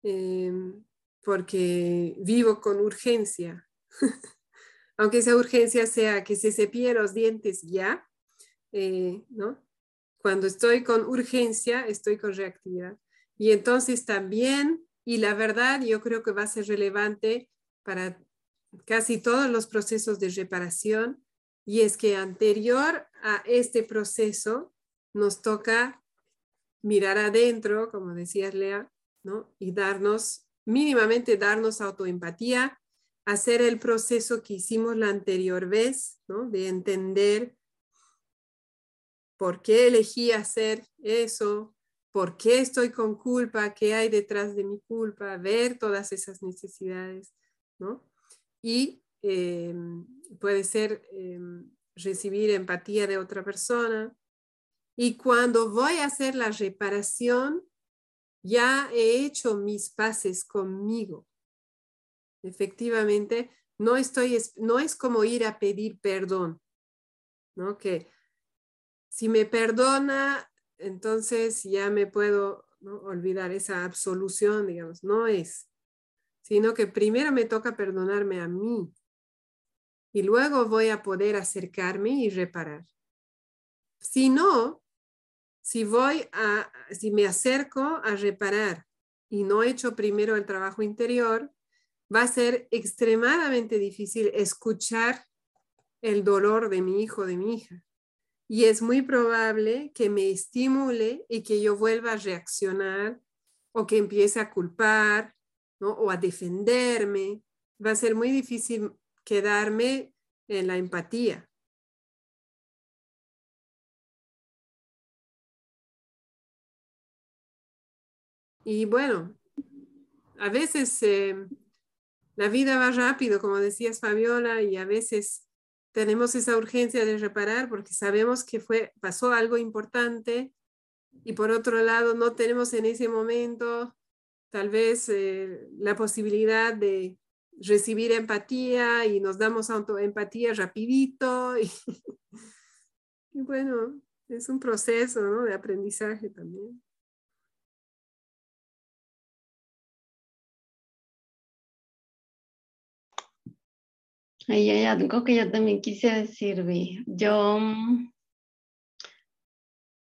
em, porque vivo con urgencia. Aunque esa urgencia sea que se cepille los dientes ya, eh, ¿no? Cuando estoy con urgencia, estoy con reactividad. Y entonces también, y la verdad, yo creo que va a ser relevante para casi todos los procesos de reparación, y es que anterior a este proceso nos toca mirar adentro, como decías Lea, ¿no? Y darnos, mínimamente darnos autoempatía, hacer el proceso que hicimos la anterior vez, ¿no? De entender por qué elegí hacer eso, por qué estoy con culpa, qué hay detrás de mi culpa, ver todas esas necesidades, ¿no? Y em, puede ser em, recibir empatía de otra persona. Y cuando voy a hacer la reparación, ya he hecho mis paces conmigo. Efectivamente, no, estoy, no es como ir a pedir perdón, ¿no? Que si me perdona, entonces ya me puedo olvidar esa absolución, digamos, no es, sino que primero me toca perdonarme a mí, y luego voy a poder acercarme y reparar. Si no, si voy a, si me acerco a reparar y no he hecho primero el trabajo interior, va a ser extremadamente difícil escuchar el dolor de mi hijo, de mi hija. Y es muy probable que me estimule y que yo vuelva a reaccionar o que empiece a culpar o a defenderme. Va a ser muy difícil quedarme en la empatía. Y bueno, a veces eh, la vida va rápido, como decías Fabiola, y a veces tenemos esa urgencia de reparar porque sabemos que fue, pasó algo importante y por otro lado no tenemos en ese momento tal vez eh, la posibilidad de recibir empatía y nos damos autoempatía rapidito. Y, bueno, es un proceso de aprendizaje también. Ahí hay algo que yo también quise decir, Vi. Yo, mm,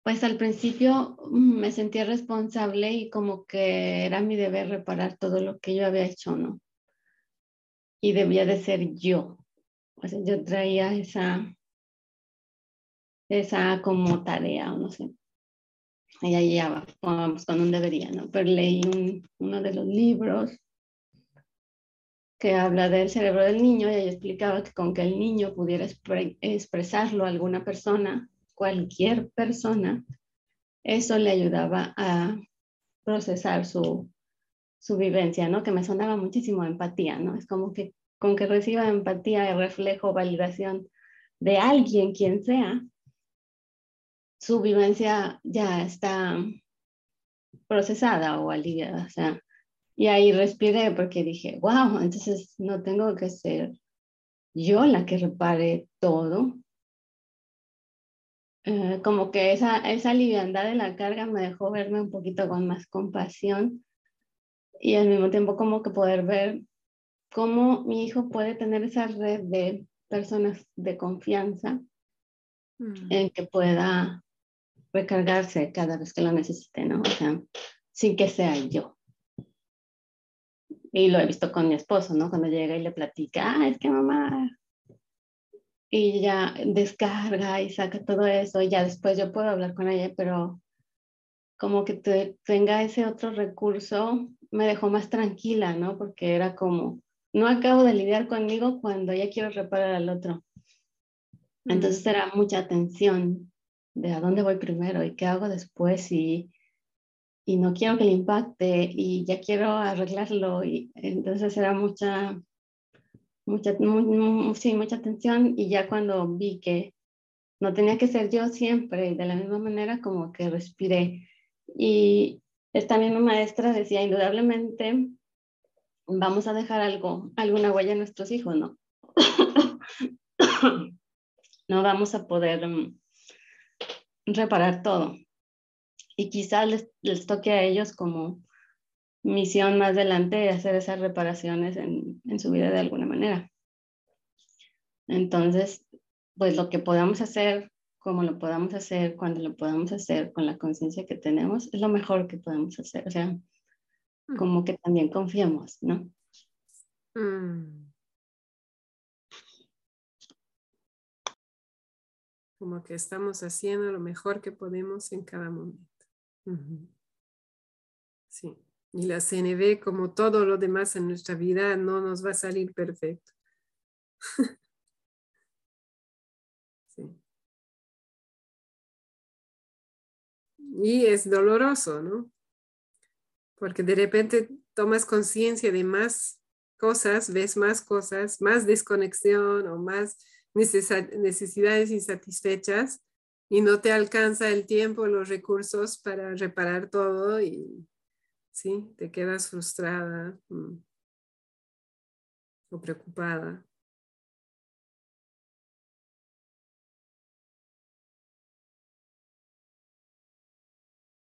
pues al principio mm, me sentía responsable y como que era mi deber reparar todo lo que yo había hecho, ¿no? Y debía de ser yo. O sea, yo traía esa, esa como tarea, o no sé. Ahí ya vamos con un debería, ¿no? Pero leí uno de los libros que habla del cerebro del niño y ahí explicaba que con que el niño pudiera expresarlo a alguna persona, cualquier persona, eso le ayudaba a procesar su, su vivencia, ¿no? Que me sonaba muchísimo empatía, ¿no? Es como que con que reciba empatía reflejo, validación de alguien, quien sea, su vivencia ya está procesada o aliviada. O sea, y ahí respiré porque dije, wow, entonces no tengo que ser yo la que repare todo. Eh, como que esa, esa liviandad de la carga me dejó verme un poquito con más compasión y al mismo tiempo como que poder ver cómo mi hijo puede tener esa red de personas de confianza mm. en que pueda recargarse cada vez que lo necesite, ¿no? O sea, sin que sea yo. Y lo he visto con mi esposo, ¿no? Cuando llega y le platica, ah, es que mamá. Y ya descarga y saca todo eso, y ya después yo puedo hablar con ella, pero como que tenga ese otro recurso me dejó más tranquila, ¿no? Porque era como, no acabo de lidiar conmigo cuando ya quiero reparar al otro. Entonces era mucha atención de a dónde voy primero y qué hago después y, y no quiero que le impacte y ya quiero arreglarlo. Y entonces era mucha, mucha, sí, mucha atención y ya cuando vi que no tenía que ser yo siempre, de la misma manera como que respiré. Y esta misma maestra decía, indudablemente vamos a dejar algo, alguna huella en nuestros hijos, ¿no? no vamos a poder mm, reparar todo. Y quizás les, toque a ellos como misión más adelante hacer esas reparaciones en, en su vida de alguna manera. Entonces, pues lo que podamos hacer, como lo podamos hacer, cuando lo podamos hacer, con la conciencia que tenemos, es lo mejor que podemos hacer. O sea, mm. como que también confiemos, ¿no? Mm. como que estamos haciendo lo mejor que podemos en cada momento. Sí. Y la CNV, como todo lo demás en nuestra vida, no nos va a salir perfecto. sí. Y es doloroso, ¿no? Porque de repente tomas conciencia de más cosas, ves más cosas, más desconexión o más necesidades insatisfechas y no te alcanza el tiempo, los recursos para reparar todo y sí, te quedas frustrada mm, o preocupada.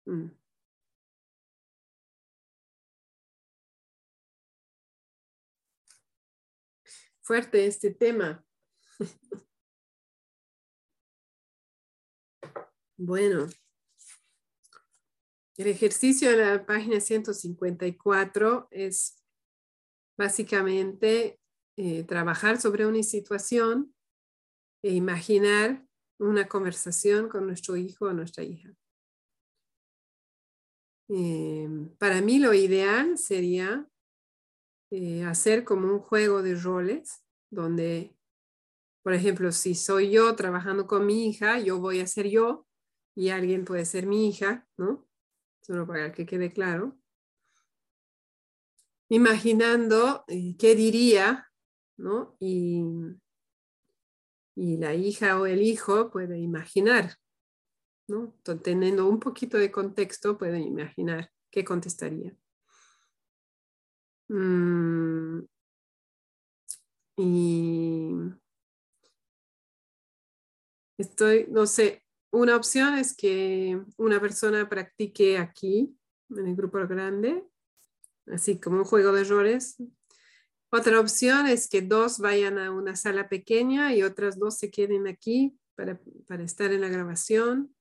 Mm. Fuerte este tema. Bueno, el ejercicio de la página 154 es básicamente eh, trabajar sobre una situación e imaginar una conversación con nuestro hijo o nuestra hija. Eh, para mí lo ideal sería eh, hacer como un juego de roles donde por ejemplo, si soy yo trabajando con mi hija, yo voy a ser yo y alguien puede ser mi hija, ¿no? Solo para que quede claro. Imaginando eh, qué diría, ¿no? Y, y la hija o el hijo puede imaginar, ¿no? Teniendo un poquito de contexto, puede imaginar qué contestaría. Mm, y Estoy, no sé, una opción es que una persona practique aquí, en el grupo grande, así como un juego de errores, Otra opción es que dos vayan a una sala pequeña y otras dos se queden aquí para, para estar en la grabación.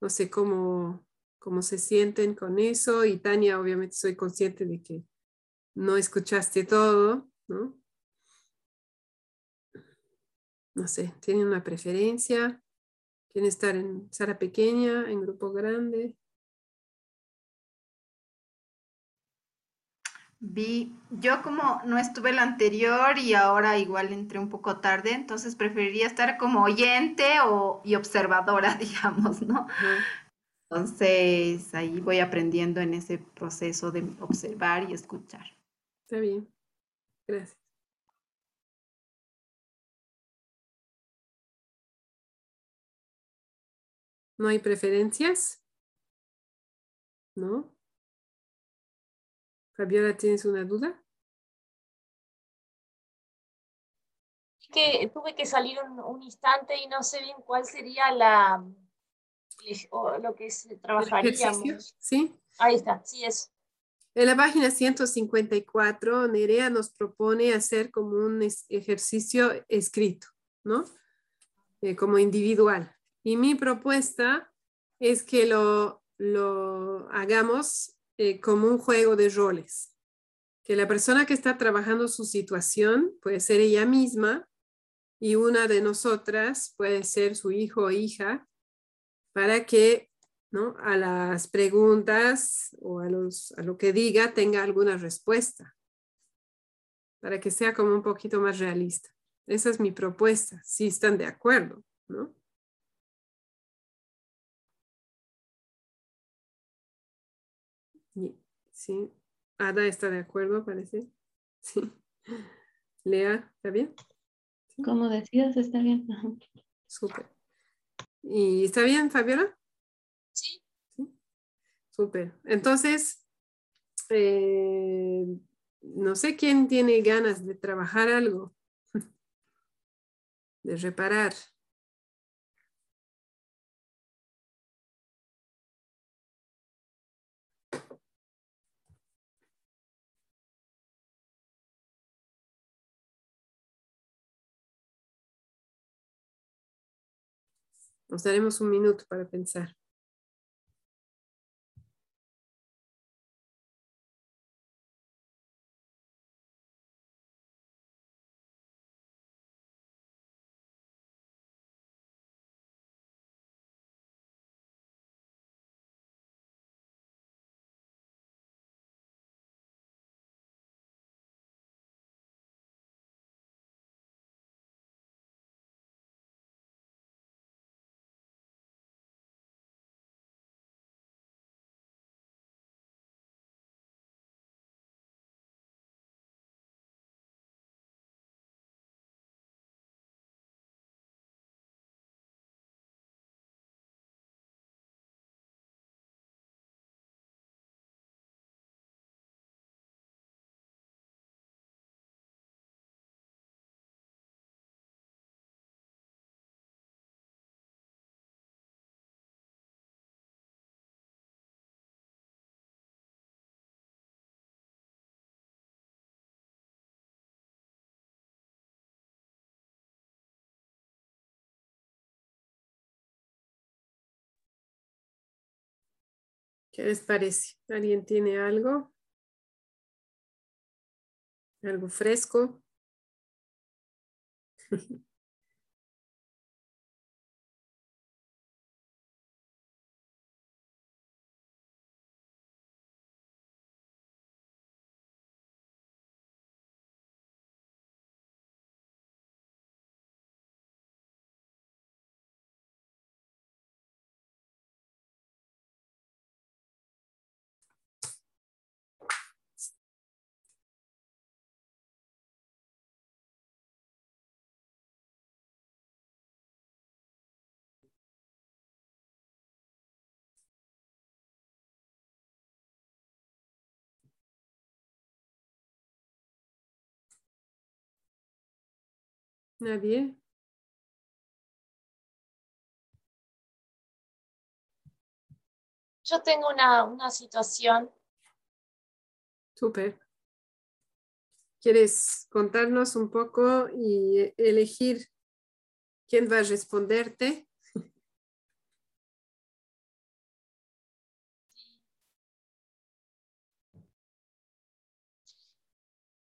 No sé cómo, cómo se sienten con eso. Y Tania, obviamente soy consciente de que no escuchaste todo, ¿no? No sé, ¿tienen una preferencia? ¿Quieren estar en sala pequeña, en grupo grande? Vi, yo como no estuve el anterior y ahora igual entré un poco tarde, entonces preferiría estar como oyente o, y observadora, digamos, ¿no? Entonces ahí voy aprendiendo en ese proceso de observar y escuchar. Está bien, gracias. ¿No hay preferencias? ¿No? Fabiola, ¿tienes una duda? Que tuve que salir un, instante y no sé bien cuál sería la lo que trabajaríamos. ¿Sí? Ahí está, sí es. En la página 154, Nerea nos propone hacer como un ejercicio escrito, ¿no? Eh, como individual. Y mi propuesta es que lo, lo hagamos eh, como un juego de roles. Que la persona que está trabajando su situación puede ser ella misma y una de nosotras puede ser su hijo o hija para que ¿no? a las preguntas o a, los, a lo que diga tenga alguna respuesta, para que sea como un poquito más realista. Esa es mi propuesta, si están de acuerdo, ¿no? Sí. Ada está de acuerdo, parece. Sí. Lea, ¿está bien? Como decías, está bien. Súper. ¿Y está bien, Fabiola? Sí. ¿Sí? Súper. Entonces, eh, no sé quién tiene ganas de trabajar algo, de reparar. Nos daremos un minuto para pensar. ¿Qué les parece? ¿Alguien tiene algo? ¿Algo fresco? Nadie. Yo tengo una, una situación. Súper. ¿Quieres contarnos un poco y elegir quién va a responderte?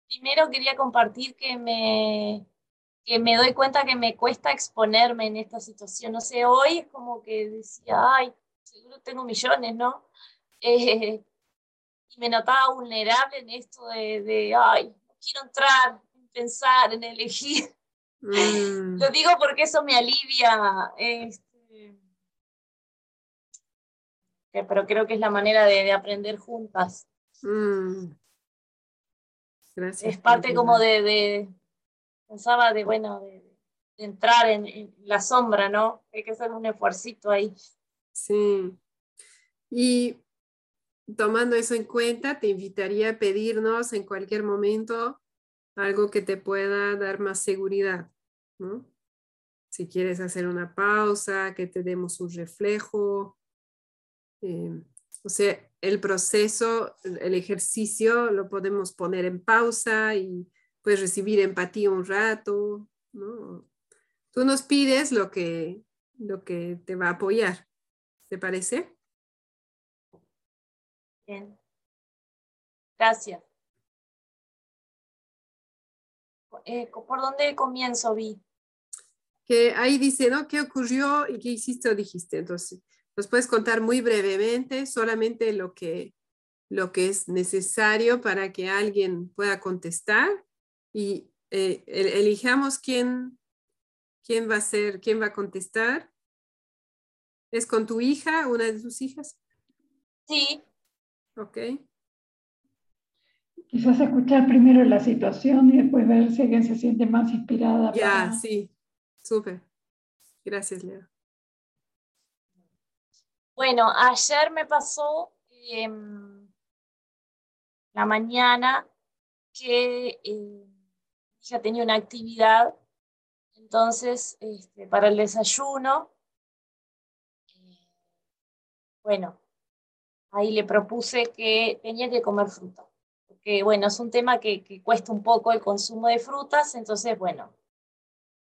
Primero quería compartir que me, que me doy cuenta que me cuesta exponerme en esta situación. No sé, hoy es como que decía, ay, seguro tengo millones, ¿no? Eh, y me notaba vulnerable en esto de, de, ay, no quiero entrar en pensar, en elegir. Mm. Lo digo porque eso me alivia. Este, pero creo que es la manera de, de aprender juntas. Mm. Gracias. Es parte como de, de, pensaba de, bueno, de, entrar en, la sombra, ¿no? Hay que hacer un esfuercito ahí. Sí. Y tomando eso en cuenta, te invitaría a pedirnos en cualquier momento algo que te pueda dar más seguridad, ¿no? Si quieres hacer una pausa, que te demos un reflejo. Eh, o sea, el proceso, el ejercicio lo podemos poner en pausa y puedes recibir empatía un rato, ¿no? Tú nos pides lo que, lo que te va a apoyar, ¿te parece? Bien. Gracias. Eh, ¿Por dónde comienzo, Vi? Que ahí dice, ¿no? ¿Qué ocurrió y qué hiciste o dijiste? Entonces, nos puedes contar muy brevemente solamente lo que, lo que es necesario para que alguien pueda contestar y eh, elijamos quién, quién va a ser, quién va a contestar. ¿Es con tu hija, una de tus hijas? Sí. Ok. Quizás escuchar primero la situación y después ver si alguien se siente más inspirada. Ya, sí, súper. Gracias, Leo. Bueno, ayer me pasó em, la mañana que eh, ya tenía una actividad, entonces este, para el desayuno, eh, bueno, ahí le propuse que tenía que comer fruta, porque bueno, es un tema que, que cuesta un poco el consumo de frutas, entonces bueno,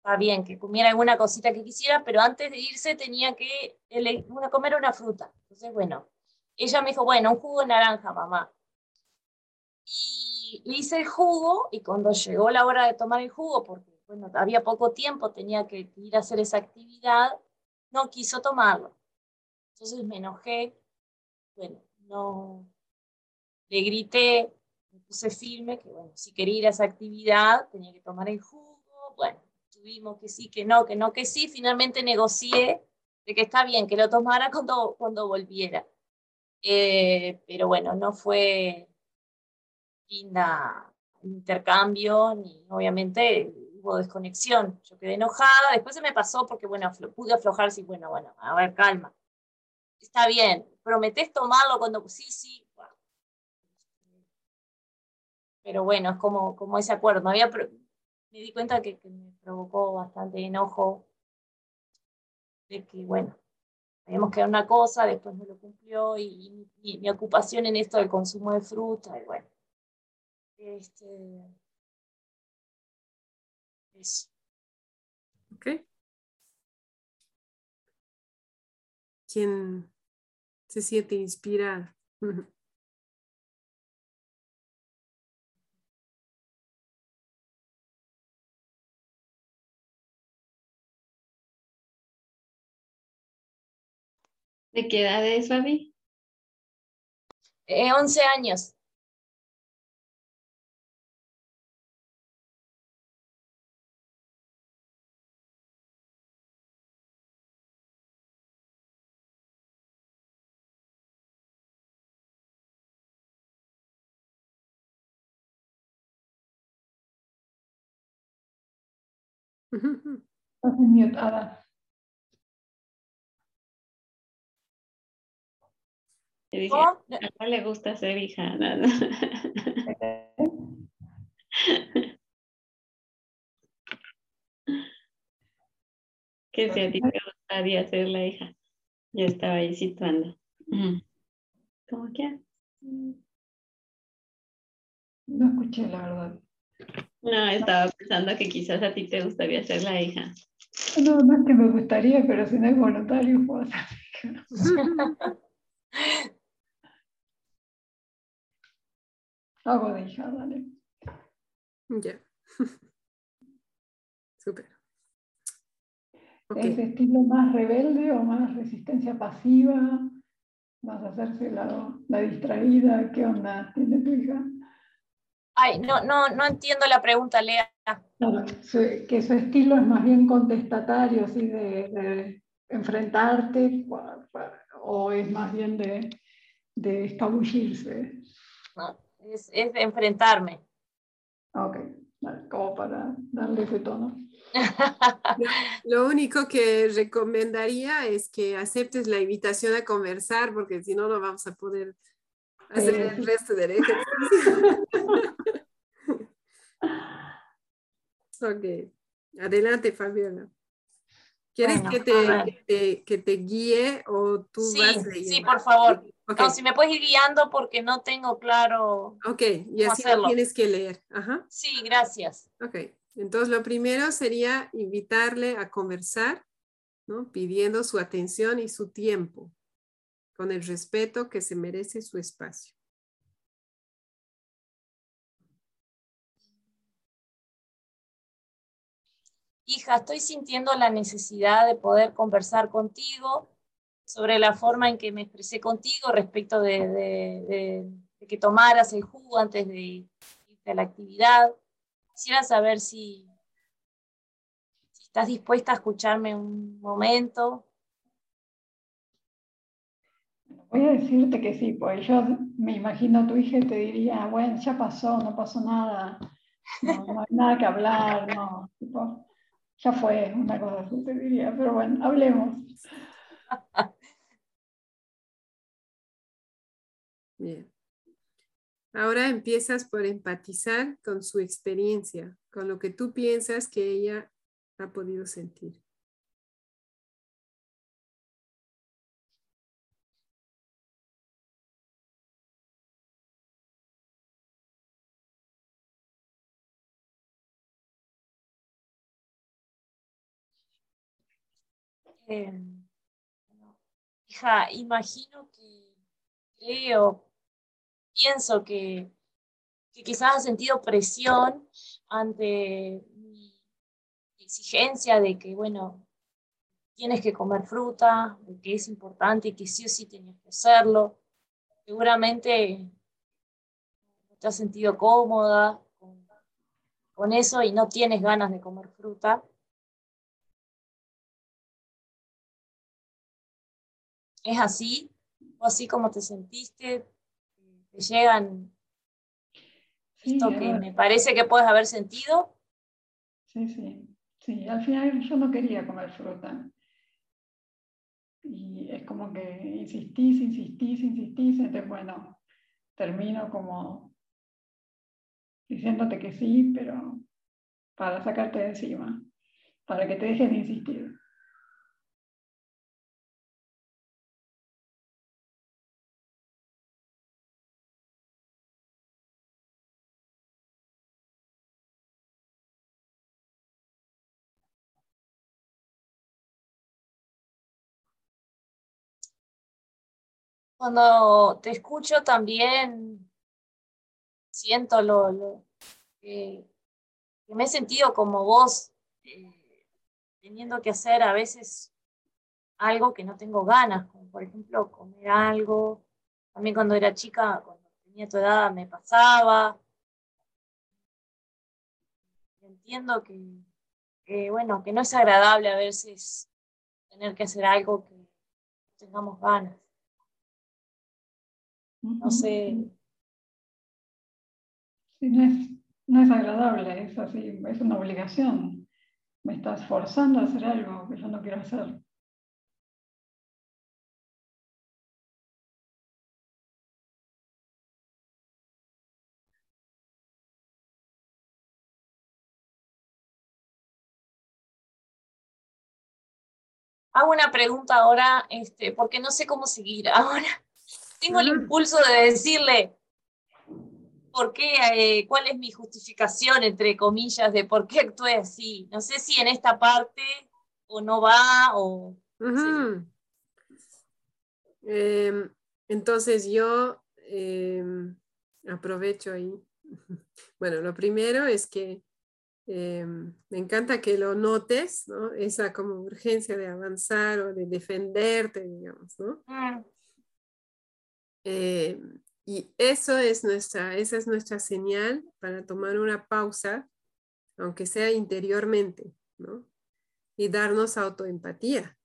está bien que comiera alguna cosita que quisiera, pero antes de irse tenía que comer una fruta. Entonces, bueno, ella me dijo, bueno, un jugo de naranja, mamá. Le hice el jugo y cuando llegó la hora de tomar el jugo, porque bueno, había poco tiempo, tenía que ir a hacer esa actividad, no quiso tomarlo. Entonces me enojé, bueno, no, le grité, me puse firme, que bueno, si quería ir a esa actividad tenía que tomar el jugo, bueno, tuvimos que sí, que no, que no, que sí, finalmente negocié de que está bien, que lo tomara cuando, cuando volviera. Eh, pero bueno, no fue linda intercambio, ni obviamente hubo desconexión. Yo quedé enojada, después se me pasó porque, bueno, pude aflojar, sí, bueno, bueno, a ver, calma. Está bien, prometés tomarlo cuando, sí, sí. Pero bueno, es como, como ese acuerdo. Me, di cuenta que, me provocó bastante enojo de que, bueno, habíamos quedado una cosa, después no lo cumplió y, mi ocupación en esto del consumo de fruta, y bueno, este, eso. Ok. ¿Quién se siente inspirado? ¿De qué edad es, Fabi? Eh, 11 años. Estás enmiotada. ¿Cómo? A le gusta ser hija. ¿no? ¿Qué si a ti te gustaría ser la hija? Yo estaba ahí situando. ¿Cómo que? No escuché la verdad. No, estaba pensando que quizás a ti te gustaría ser la hija. No, no es que me gustaría, pero si no es voluntario, puedo ser Hago de hija, dale. Ya. Súper. ¿Es estilo más rebelde o más resistencia pasiva? ¿Más hacerse la, la distraída? ¿Qué onda tiene tu hija? Ay, no, no, no entiendo la pregunta, Lea. Claro, que su estilo es más bien contestatario, así de, enfrentarte, o es más bien de, de escabullirse. No, es, es de enfrentarme. Ok, como para darle ese tono. Lo único que recomendaría es que aceptes la invitación a conversar, porque si no, no vamos a poder hacer el resto del ejercicio. ok, adelante Fabiola. ¿Quieres que, te, que, te, guíe o tú vas leyendo? Sí, por favor. No, si me puedes ir guiando porque no tengo claro. Ok, y así lo tienes que leer. Ajá. Sí, gracias. Ok, entonces lo primero sería invitarle a conversar, ¿no? pidiendo su atención y su tiempo, con el respeto que se merece su espacio. hija, estoy sintiendo la necesidad de poder conversar contigo sobre la forma en que me expresé contigo respecto de, que tomaras el jugo antes de irte a la actividad. Quisiera saber si, si estás dispuesta a escucharme un momento. Voy a decirte que sí, pues yo me imagino tu hija te diría, bueno, ya pasó, no pasó nada, no, hay nada que hablar, no ya fue una cosa así, te diría, pero bueno, hablemos. Bien. Ahora empiezas por empatizar con su experiencia, con lo que tú piensas que ella ha podido sentir. Em, hija, imagino que creo, pienso que, quizás has sentido presión ante mi exigencia de que, bueno, tienes que comer fruta, de que es importante y que sí o sí tienes que hacerlo. Seguramente te has sentido cómoda con eso y no tienes ganas de comer fruta. ¿Es así? ¿O así como te sentiste? ¿Te llegan esto que me parece que puedes haber sentido? Sí, sí. Sí, al final yo no quería comer fruta. Y es como que insistís, insistís, insistís, entonces bueno, termino como diciéndote que sí, pero para sacarte de encima, para que te dejes de insistir. Cuando te escucho también siento lo, que, me he sentido como vos, eh, teniendo que hacer a veces algo que no tengo ganas, como por ejemplo comer algo. También cuando era chica, cuando tenía tu edad, me pasaba. Entiendo que, bueno, que no es agradable a veces tener que hacer algo que tengamos ganas. No sé. Sí, no es, no es agradable, es así, es una obligación. Me estás forzando a hacer algo que yo no quiero hacer. Hago una pregunta ahora, este, porque no sé cómo seguir ahora tengo el impulso de decirle, por qué, eh, cuál es mi justificación, entre comillas, de por qué actué así. No sé si en esta parte o no va o... Em, entonces yo em, aprovecho ahí. Bueno, lo primero es que em, me encanta que lo notes, ¿no? Esa como urgencia de avanzar o de defenderte, digamos, ¿no? Mm. Y eso es nuestra, esa es nuestra señal para tomar una pausa, aunque sea interiormente, ¿no? Y darnos autoempatía,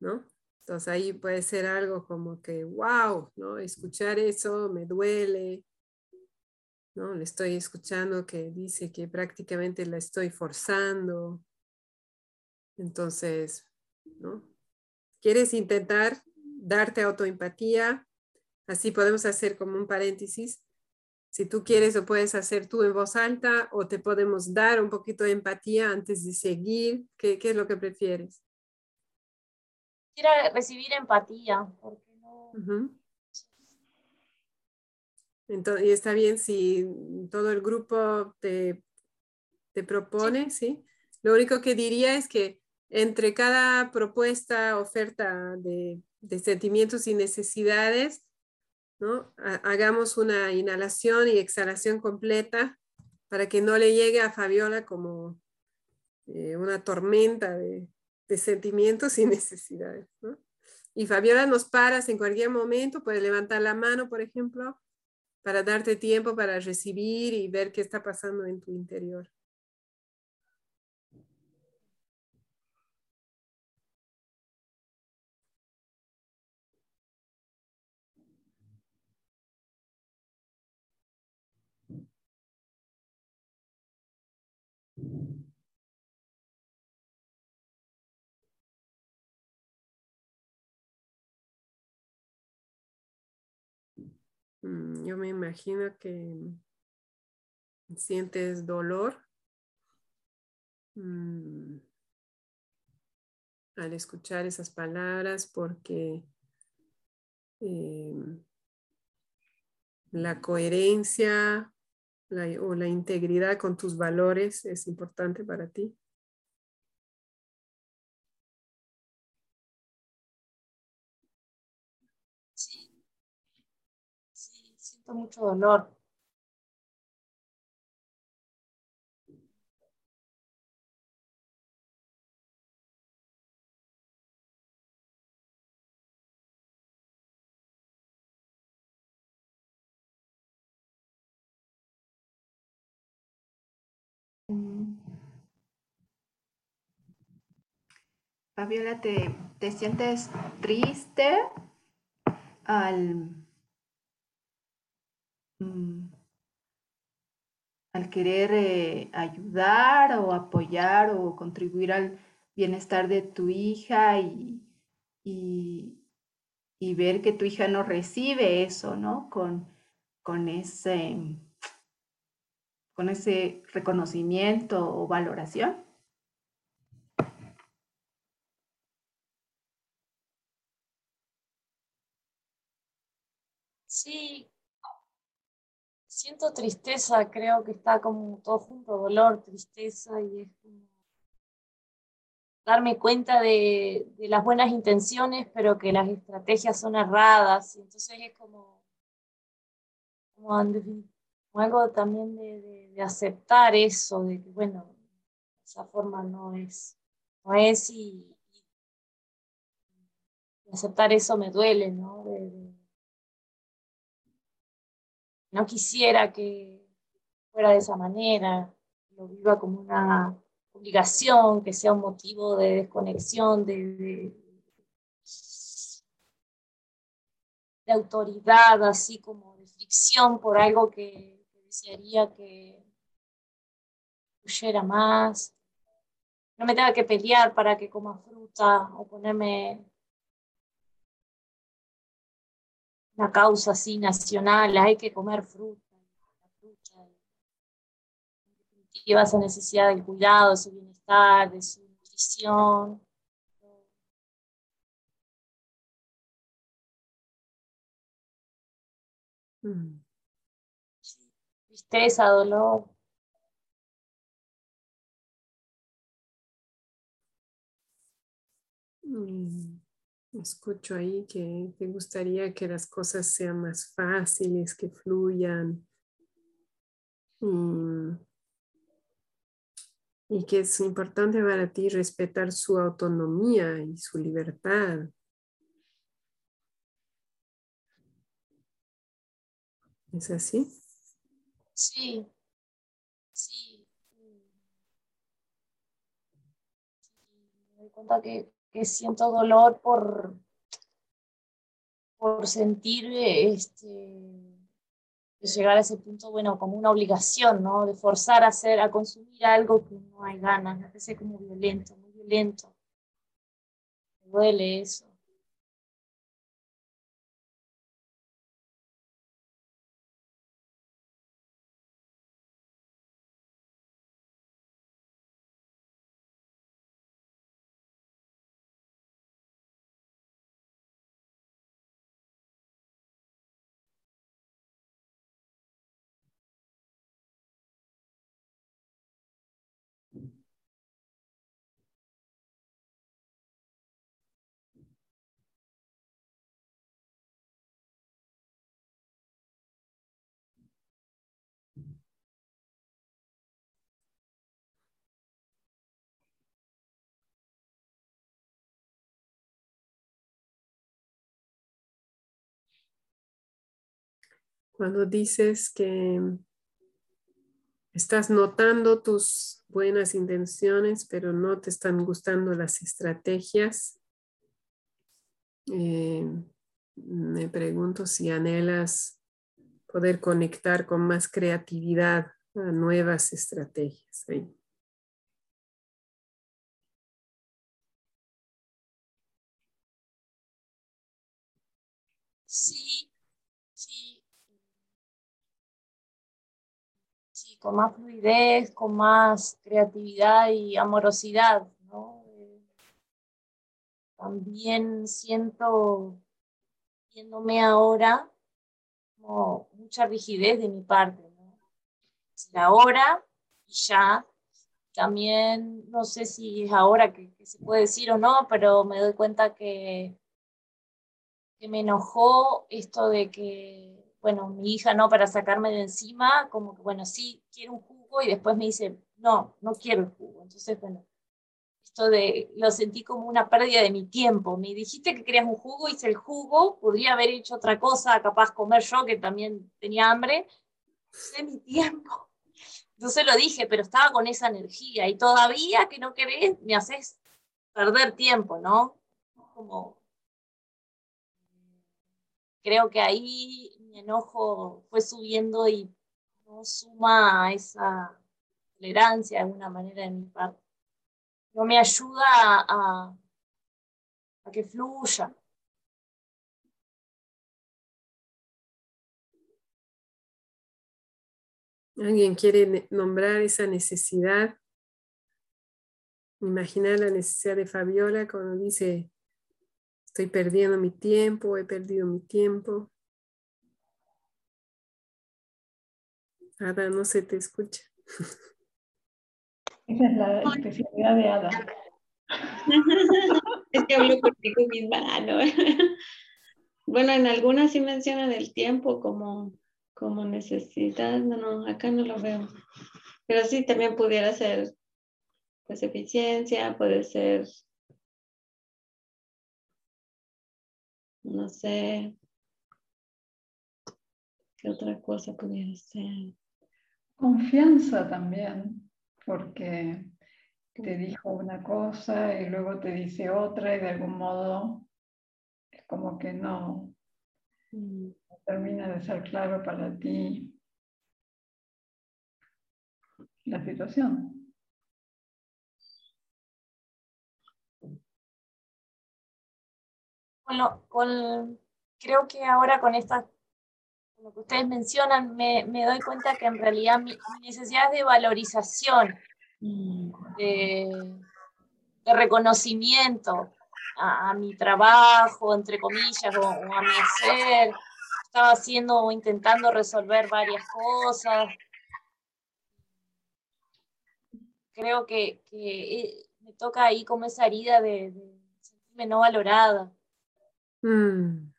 ¿no? Entonces ahí puede ser algo como que, wow, ¿no? Escuchar eso me duele, ¿no? Le estoy escuchando que dice que prácticamente la estoy forzando. Entonces, ¿no? ¿Quieres intentar darte autoempatía? Así podemos hacer como un paréntesis. Si tú quieres, lo puedes hacer tú en voz alta o te podemos dar un poquito de empatía antes de seguir. ¿Qué, es lo que prefieres? Quiero recibir empatía. Entonces, y está bien si todo el grupo te, te propone, sí. Lo único que diría es que entre cada propuesta, oferta de, de sentimientos y necesidades, Hagamos una inhalación y exhalación completa para que no le llegue a Fabiola como eh, una tormenta de, sentimientos y necesidades. Y Fabiola nos paras en cualquier momento, puedes levantar la mano, por ejemplo, para darte tiempo para recibir y ver qué está pasando en tu interior. Yo me imagino que sientes dolor mm, al escuchar esas palabras porque em, la coherencia o la integridad con tus valores es importante para ti. mucho dolor. Fabiola, ¿te, ¿te sientes triste al Mm, al querer eh, ayudar o apoyar o contribuir al bienestar de tu hija y, y, ver que tu hija no recibe eso, ¿no? Con, con, ese, con ese reconocimiento o valoración. Sí, siento tristeza, creo que está como todo junto, dolor, tristeza, y es como darme cuenta de, las buenas intenciones, pero que las estrategias son erradas, y entonces es como, como, algo también de, aceptar eso, de que bueno, esa forma no es, no es y, aceptar eso me duele, ¿no? No quisiera que fuera de esa manera, lo viva como una obligación, que sea un motivo de desconexión, de, de, autoridad, así como de fricción por algo que, desearía que huyera más. No me tenga que pelear para que coma fruta o ponerme una causa así nacional, hay que comer fruta, fruta esa necesidad del cuidado, de su bienestar, de su nutrición. Mm. tristeza, dolor. Mm, escucho ahí que te gustaría que las cosas sean más fáciles, que fluyan. Mm, y que es importante para ti respetar su autonomía y su libertad. ¿Es así? Sí, sí. Me doy cuenta que, siento dolor por, por sentir este, llegar a ese punto, bueno, como una obligación, ¿no? De forzar a hacer, a consumir algo que no hay ganas, me parece como violento, muy violento. Me duele eso. Cuando dices que estás notando tus buenas intenciones, pero no te están gustando las estrategias, eh, me pregunto si anhelas poder conectar con más creatividad a nuevas estrategias. Sí, con más fluidez, con más creatividad y amorosidad. ¿no? también siento, viéndome ahora, como mucha rigidez de mi parte. ¿no? y ya. También no sé si es ahora que, se puede decir o no, pero me doy cuenta que me enojó esto de que bueno, mi hija no, para sacarme de encima, como que, bueno, sí, quiero un jugo y después me dice, no, no quiero el jugo. Entonces, bueno, esto de, lo sentí como una pérdida de mi tiempo. Me dijiste que querías un jugo, hice el jugo, podría haber hecho otra cosa, capaz comer yo, que también tenía hambre, de mi tiempo. Entonces lo dije, pero estaba con esa energía y todavía que no querés, me haces perder tiempo, ¿no? Como creo que ahí mi enojo fue subiendo y no suma a esa tolerancia de alguna manera de mi parte. No me ayuda a, a que fluya. ¿Alguien quiere nombrar esa necesidad? Imaginar la necesidad de Fabiola cuando dice, estoy perdiendo mi tiempo, he perdido mi tiempo. Ada, no se te escucha. Esa es la especialidad de Ada. es que hablo contigo misma, ¿no? bueno, en algunas sí mencionan el tiempo como, como necesidad, no, no, acá no lo veo. Pero sí, también pudiera ser pues eficiencia, puede ser, no sé, ¿qué otra cosa pudiera ser? Confianza también, porque te dijo una cosa y luego te dice otra y de algún modo es como que no, mm. termina de ser claro para ti la situación. Bueno, creo que ahora con esta lo que ustedes mencionan, me, me doy cuenta que en realidad mi, necesidad es de valorización, de, reconocimiento a, mi trabajo, entre comillas, o, a mi hacer. Estaba haciendo o intentando resolver varias cosas. Creo que, eh, me toca ahí como esa herida de, de sentirme no valorada. Mm.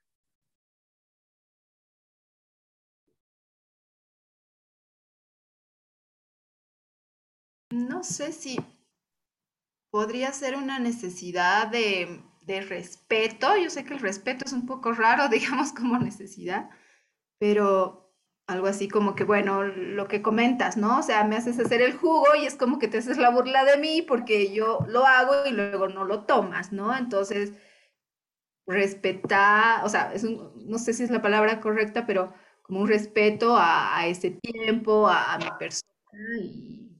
No sé si podría ser una necesidad de, de respeto. Yo sé que el respeto es un poco raro, digamos, como necesidad, pero algo así como que, bueno, lo que comentas, ¿no? O sea, me haces hacer el jugo y es como que te haces la burla de mí porque yo lo hago y luego no lo tomas, ¿no? Entonces, respetar, o sea, es un, no sé si es la palabra correcta, pero como un respeto a, ese tiempo, a, mi persona y,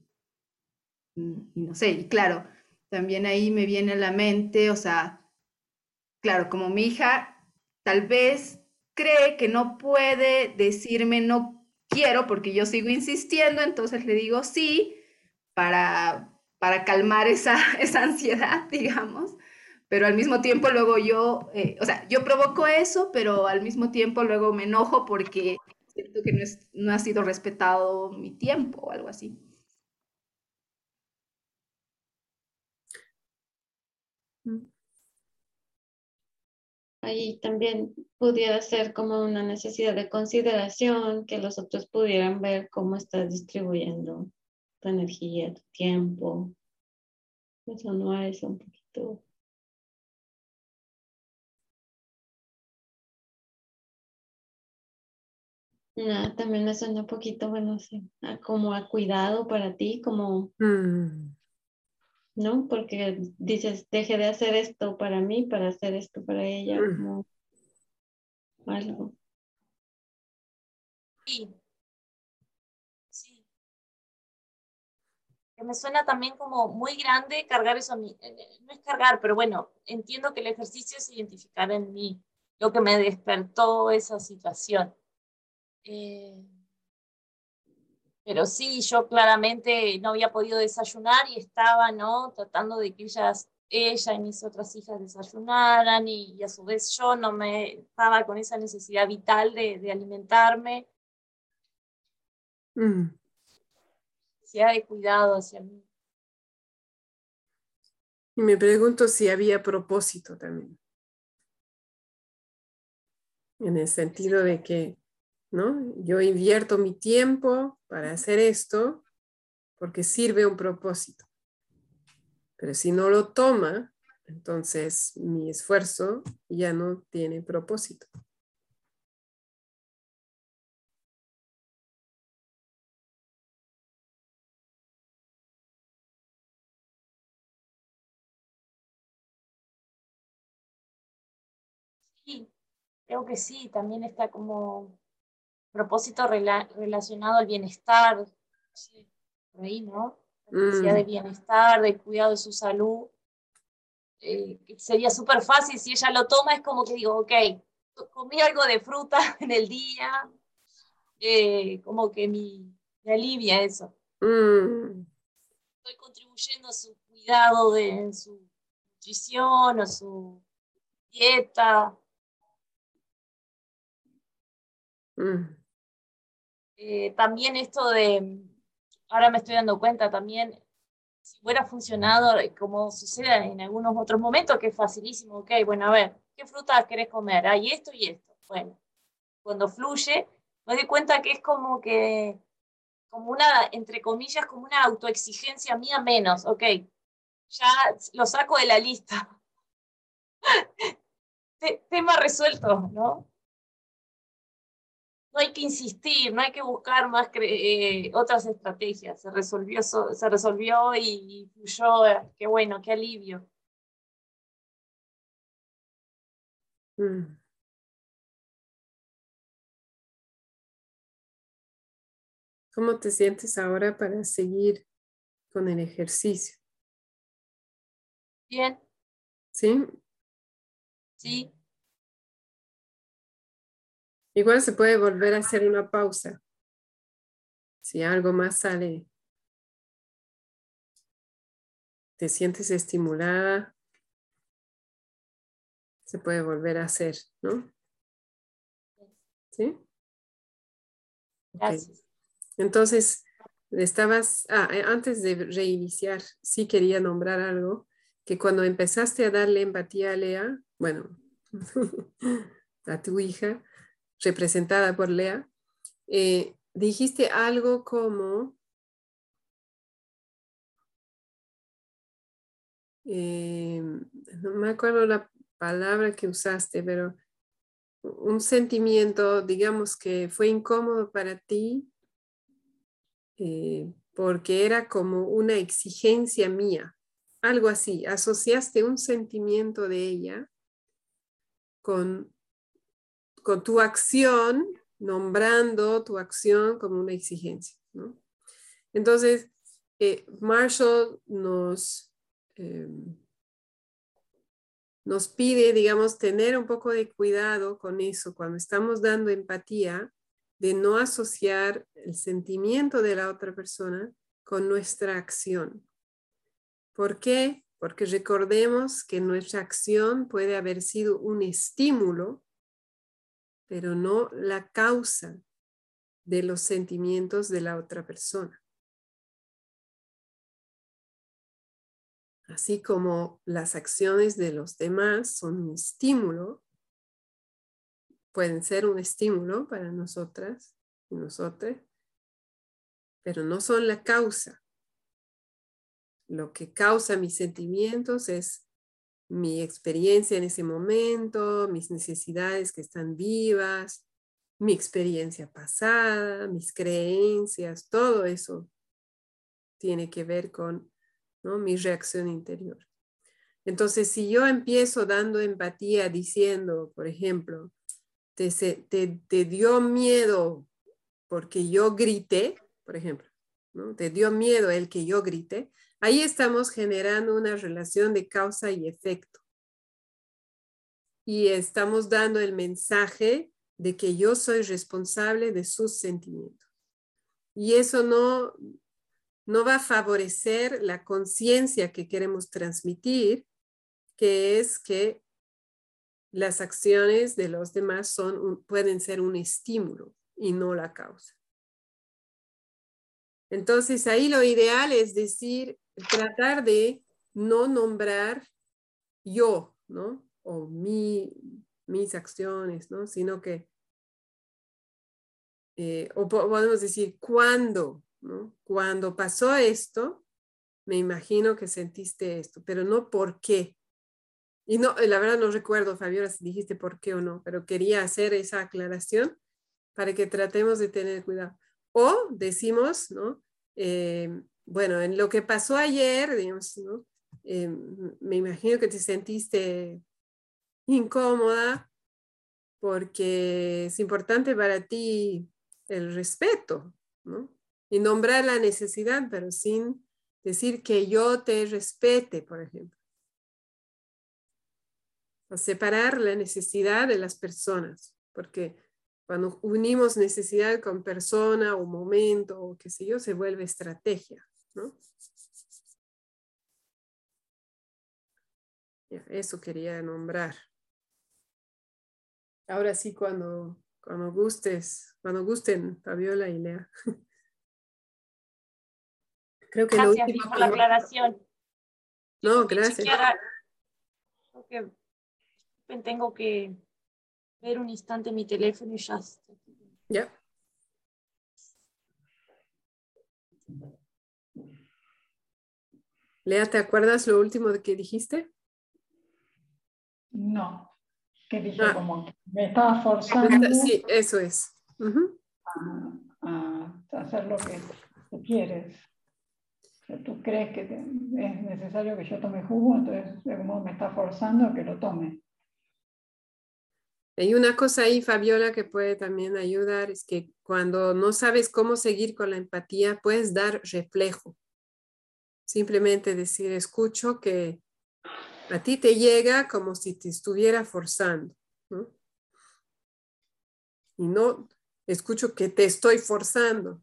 y no sé, y claro, también ahí me viene a la mente, o sea, claro, como mi hija, tal vez cree que no puede decirme no quiero porque yo sigo insistiendo, entonces le digo sí para, para calmar esa, esa ansiedad, digamos. Pero al mismo tiempo luego yo, eh, o sea, yo provoco eso, pero al mismo tiempo luego me enojo porque siento que no, es, no ha sido respetado mi tiempo o algo así. Ahí también pudiera ser como una necesidad de consideración, que los otros pudieran ver cómo estás distribuyendo tu energía, tu tiempo. Eso no es un poquito. Nada, también me suena un poquito, bueno, sí, como a cuidado para ti, como mm. ¿No? Porque dices, deje de hacer esto para mí, para hacer esto para ella, como algo. Sí. Sí. Que me suena también como muy grande cargar eso a mí. Eh, eh, no es cargar, pero bueno, entiendo que el ejercicio es identificar en mí lo que me despertó esa situación. Eh, pero sí, yo claramente no había podido desayunar y estaba, ¿no? Tratando de que ellas, ella y mis otras hijas desayunaran y, a su vez yo no me estaba con esa necesidad vital de, alimentarme. Mm. Necesidad de cuidado hacia mí. Y me pregunto si había propósito también. En el sentido de que yo invierto mi tiempo para hacer esto porque sirve un propósito. Pero si no lo toma, entonces mi esfuerzo ya no tiene propósito. Sí, creo que sí, también está como propósito relacionado al bienestar, por ahí, ¿no? La necesidad de mm. bienestar, de cuidado de su salud. Eh, sería súper fácil si ella lo toma, es como que digo, ok, comí algo de fruta en el día, eh, como que me, alivia eso. Mm. Estoy contribuyendo a su cuidado de su nutrición, a su dieta. Mm. Eh, también esto de, ahora me estoy dando cuenta también, si hubiera funcionado como sucede en algunos otros momentos, que es facilísimo, ok, bueno, a ver, ¿qué frutas querés comer? Hay esto y esto. Bueno, cuando fluye, me doy cuenta que es como que, como una, entre comillas, como una autoexigencia mía menos, ok, ya lo saco de la lista. Tema resuelto, ¿no? No hay que insistir, no hay que buscar más eh, otras estrategias. Se resolvió, se resolvió y fluyó. Eh, qué bueno, qué alivio. Mm. ¿Cómo te sientes ahora para seguir con el ejercicio? Bien. ¿Sí? Sí. Igual se puede volver a hacer una pausa. Si algo más sale, te sientes estimulada, se puede volver a hacer, ¿no? ¿Sí? Gracias. Entonces, estabas, ah, eh, antes de reiniciar, sí quería nombrar algo, que cuando empezaste a darle empatía a Lea, bueno, a tu hija, representada por Lea, eh, dijiste algo como, eh, no me acuerdo la palabra que usaste, pero un sentimiento, digamos que fue incómodo para ti eh, porque era como una exigencia mía, algo así, asociaste un sentimiento de ella con, con tu acción, nombrando tu acción como una exigencia. Entonces, eh, Marshall nos, eh, nos pide, digamos, tener un poco de cuidado con eso cuando estamos dando empatía, de no asociar el sentimiento de la otra persona con nuestra acción. ¿Por qué? Porque recordemos que nuestra acción puede haber sido un estímulo, pero no la causa de los sentimientos de la otra persona. Así como las acciones de los demás son un estímulo, pueden ser un estímulo para nosotras y nosotros, pero no son la causa. Lo que causa mis sentimientos es mi experiencia en ese momento, mis necesidades que están vivas, mi experiencia pasada, mis creencias, todo eso tiene que ver con mi reacción interior. Entonces, si yo empiezo dando empatía diciendo, por ejemplo, te, te, dio miedo porque yo grité, por ejemplo, ¿no? te dio miedo el que yo grite, ahí estamos generando una relación de causa y efecto. Y estamos dando el mensaje de que yo soy responsable de sus sentimientos. Y eso no, no va a favorecer la conciencia que queremos transmitir, que es que las acciones de los demás son pueden ser un estímulo y no la causa. Entonces ahí lo ideal es decir, tratar de no nombrar yo, ¿no? O mi, mis acciones, ¿no? Sino que, eh, o podemos decir, ¿cuándo? Cuando pasó esto, me imagino que sentiste esto, pero no por qué. Y no, la verdad no recuerdo, Fabiola, si dijiste por qué o no, pero quería hacer esa aclaración para que tratemos de tener cuidado. O decimos, ¿no? Eh, bueno, en lo que pasó ayer, digamos. Eh, me imagino que te sentiste incómoda porque es importante para ti el respeto, ¿no? y nombrar la necesidad, pero sin decir que yo te respete, por ejemplo. O separar la necesidad de las personas, porque cuando unimos necesidad con persona o momento o qué sé yo, se vuelve estrategia, ¿no? Eso quería nombrar. Ahora sí, cuando, cuando gustes, cuando gusten, Fabiola y Lea. Creo que gracias por la aclaración. No, gracias. tengo que ver un instante mi teléfono y ya. Ya. Lea, ¿te acuerdas lo último de que dijiste? No, que dije ah. como me estaba forzando. Sí, eso es. a, hacer lo que quieres tú crees que es necesario que yo tome jugo, entonces de algún modo me está forzando a que lo tome. Hay una cosa ahí, Fabiola, que puede también ayudar, es que cuando no sabes cómo seguir con la empatía, puedes dar reflejo. Simplemente decir, escucho que a ti te llega como si te estuviera forzando. Y no escucho que te estoy forzando,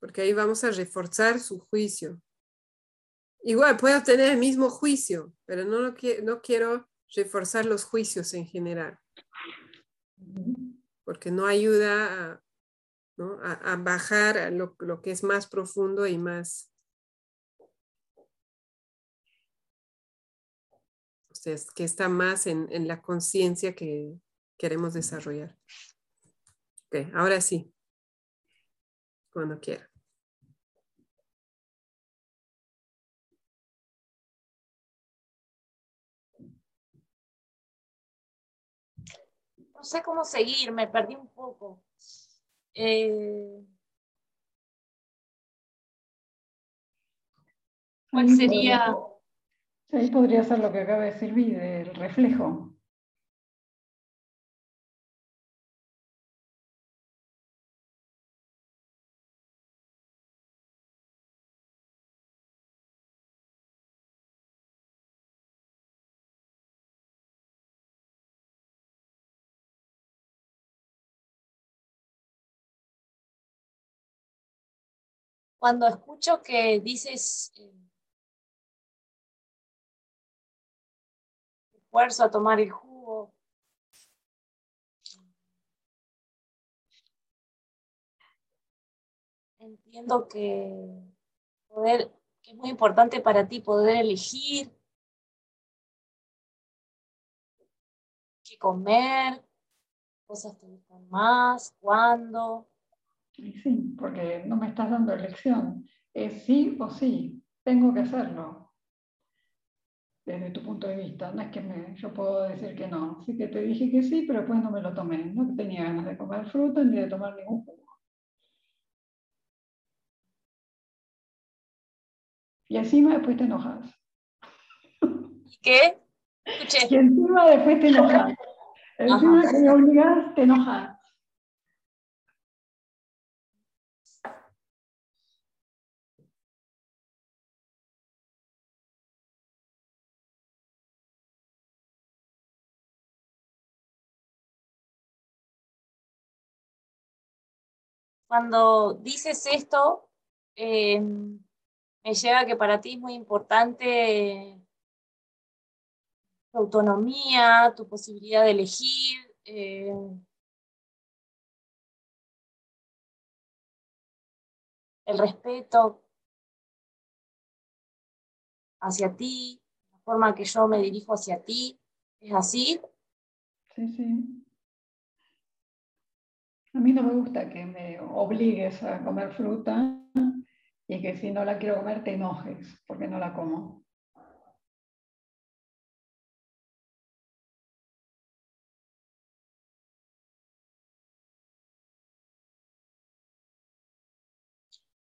porque ahí vamos a reforzar su juicio. Igual puedo tener el mismo juicio, pero no, lo no quiero reforzar los juicios en general, porque no ayuda a, bajar a lo, que es más profundo y más... Sea, que está más en, en la conciencia que queremos desarrollar. Ok, ahora sí. Cuando quiera. no sé cómo seguir, me perdí un poco. Eh, ¿Cuál sería? Ahí podría ser lo que acaba de decir el reflejo. cuando escucho que dices eh, esfuerzo a tomar el jugo, entiendo que poder, que es muy importante para ti poder elegir qué comer, cosas te gustan más, cuándo. Sí, porque no me estás dando elección. Es sí o sí, tengo que hacerlo. Desde tu punto de vista, no es que me, yo puedo decir que no. Sí que te dije que sí, pero después no me lo tomé. No tenía ganas de comer fruta ni de tomar ningún jugo. Y encima después te enojas. ¿Y qué? Y encima después te enojas. Encima que me obligas, te enojas. Cuando dices esto, eh, me lleva que para ti es muy importante tu autonomía, tu posibilidad de elegir. Eh, el respeto hacia ti, la forma que yo me dirijo hacia ti, ¿es así? Sí, sí. A mí no me gusta que me obligues a comer fruta y que si no la quiero comer te enojes porque no la como.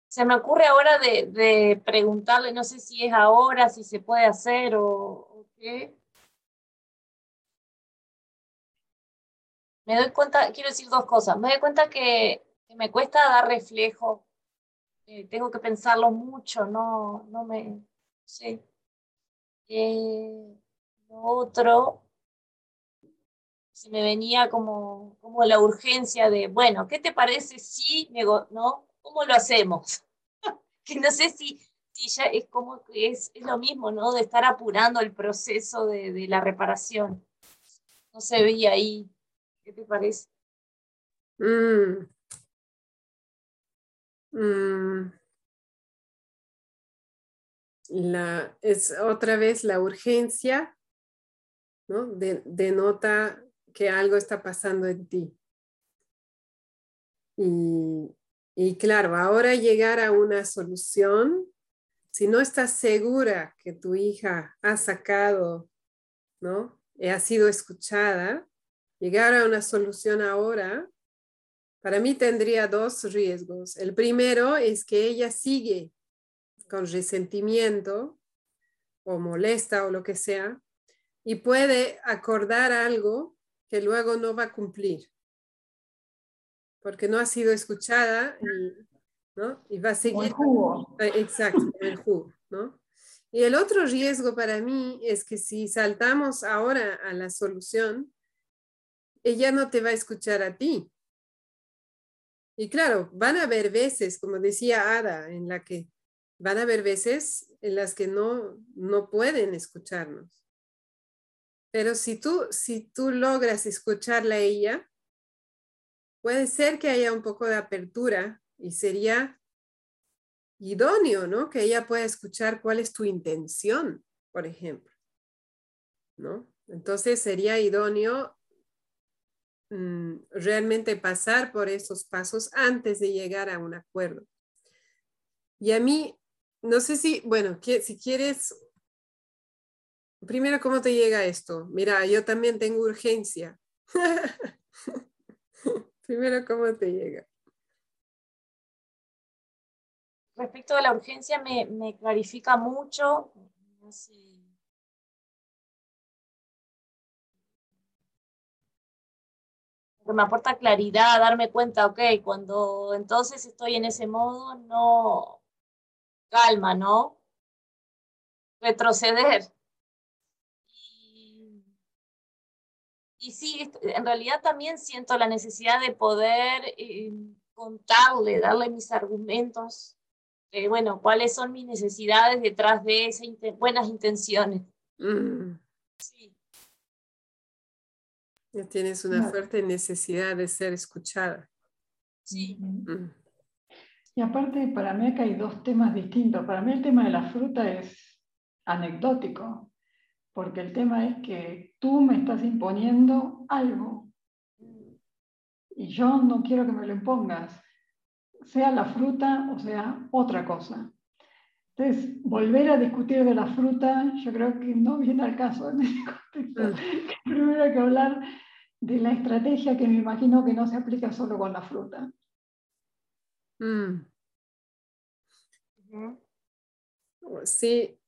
Se me ocurre ahora de, preguntarle, no sé si es ahora, si se puede hacer o, o qué, me doy cuenta, quiero decir dos cosas, me doy cuenta que, me cuesta dar reflejo, eh, tengo que pensarlo mucho, no, no me, sé. Eh, lo otro, se me venía como, como la urgencia de, bueno, ¿qué te parece si, no? ¿Cómo lo hacemos? que no sé si, si ya es como que es, es, lo mismo, ¿no? De estar apurando el proceso de, de la reparación. No se veía ahí ¿Qué te parece? Mm. Mm. La, es otra vez la urgencia, ¿no? denota que algo está pasando en ti. Y, y claro, ahora llegar a una solución, si no estás segura que tu hija ha sacado, ¿no? Ha sido escuchada, llegar a una solución ahora, para mí tendría dos riesgos. El primero es que ella sigue con resentimiento o molesta o lo que sea y puede acordar algo que luego no va a cumplir porque no ha sido escuchada y, ¿no? y va a seguir. El jugo. Eh, exacto, el jugo. ¿no? Y el otro riesgo para mí es que si saltamos ahora a la solución, ella no te va a escuchar a ti. Y claro, van a haber veces, como decía Ada, en la que van a haber veces en las que no, no pueden escucharnos. Pero si tú, si tú logras escucharla a ella, puede ser que haya un poco de apertura y sería idóneo, ¿no? Que ella pueda escuchar cuál es tu intención, por ejemplo, ¿no? Entonces sería idóneo mm, realmente pasar por esos pasos antes de llegar a un acuerdo. Y a mí, no sé si, bueno, si quieres, primero, ¿cómo te llega esto? Mira, yo también tengo urgencia. primero, ¿cómo te llega? respecto de la urgencia me, me clarifica mucho. Me aporta claridad, darme cuenta, ok, cuando entonces estoy en ese modo, no, calma, ¿no? Retroceder. Y, y sí, en realidad también siento la necesidad de poder eh, contarle, darle mis argumentos eh, bueno, cuáles son mis necesidades detrás de esas buenas intenciones. Mm. Sí. Ya tienes una fuerte necesidad de ser escuchada. Sí. Mm. Y aparte, para mí acá hay dos temas distintos. Para mí el tema de la fruta es anecdótico, porque el tema es que tú me estás imponiendo algo y yo no quiero que me lo impongas sea la fruta o sea otra cosa. Entonces, volver a discutir de la fruta, yo creo que no viene al caso en este contexto. Primero hay que hablar de la estrategia que me imagino que no se aplica solo con la fruta. Mm. Sí,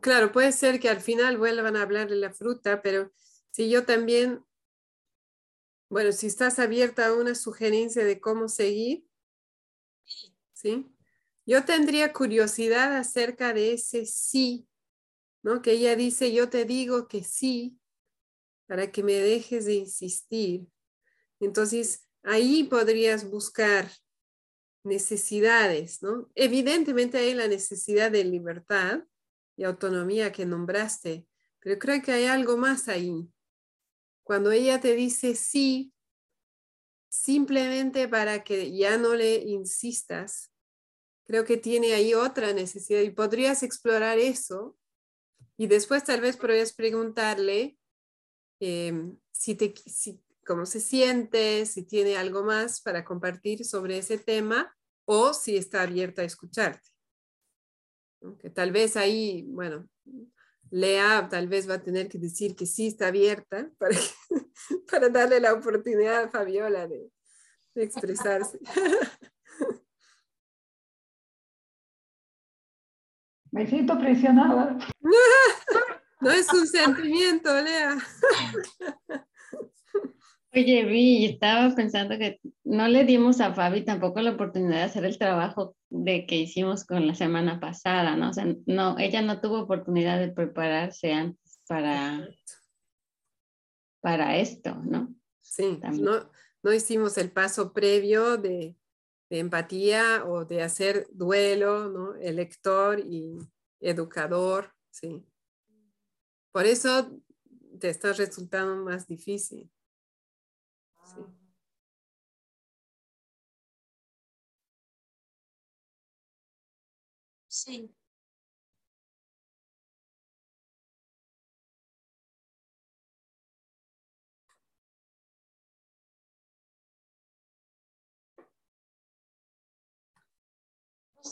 claro, puede ser que al final vuelvan a hablar de la fruta, pero si yo también, bueno, si estás abierta a una sugerencia de cómo seguir, ¿sí? Yo tendría curiosidad acerca de ese sí, ¿no? Que ella dice, yo te digo que sí, para que me dejes de insistir. Entonces, ahí podrías buscar necesidades, ¿no? Evidentemente hay la necesidad de libertad y autonomía que nombraste, pero creo que hay algo más ahí. Cuando ella te dice sí, simplemente para que ya no le insistas, creo que tiene ahí otra necesidad y podrías explorar eso y después tal vez podrías preguntarle em, si te, cómo se siente, si tiene algo más para compartir sobre ese tema o si está abierta a escucharte. Que tal vez ahí, bueno, Lea tal vez va a tener que decir que sí está abierta para, para darle la oportunidad a Fabiola de expresarse. Me siento presionada. No es un sentimiento, Lea. Oye, Vi, estaba pensando que no le dimos a Fabi tampoco la oportunidad de hacer el trabajo de que hicimos con la semana pasada, ¿no? O sea, no, ella no tuvo oportunidad de prepararse antes para, para esto, ¿no? Sí, no, no hicimos el paso previo de de empatía o de hacer duelo, ¿no? El lector y educador, sí. Por eso te está resultando más difícil. Sí. Sí.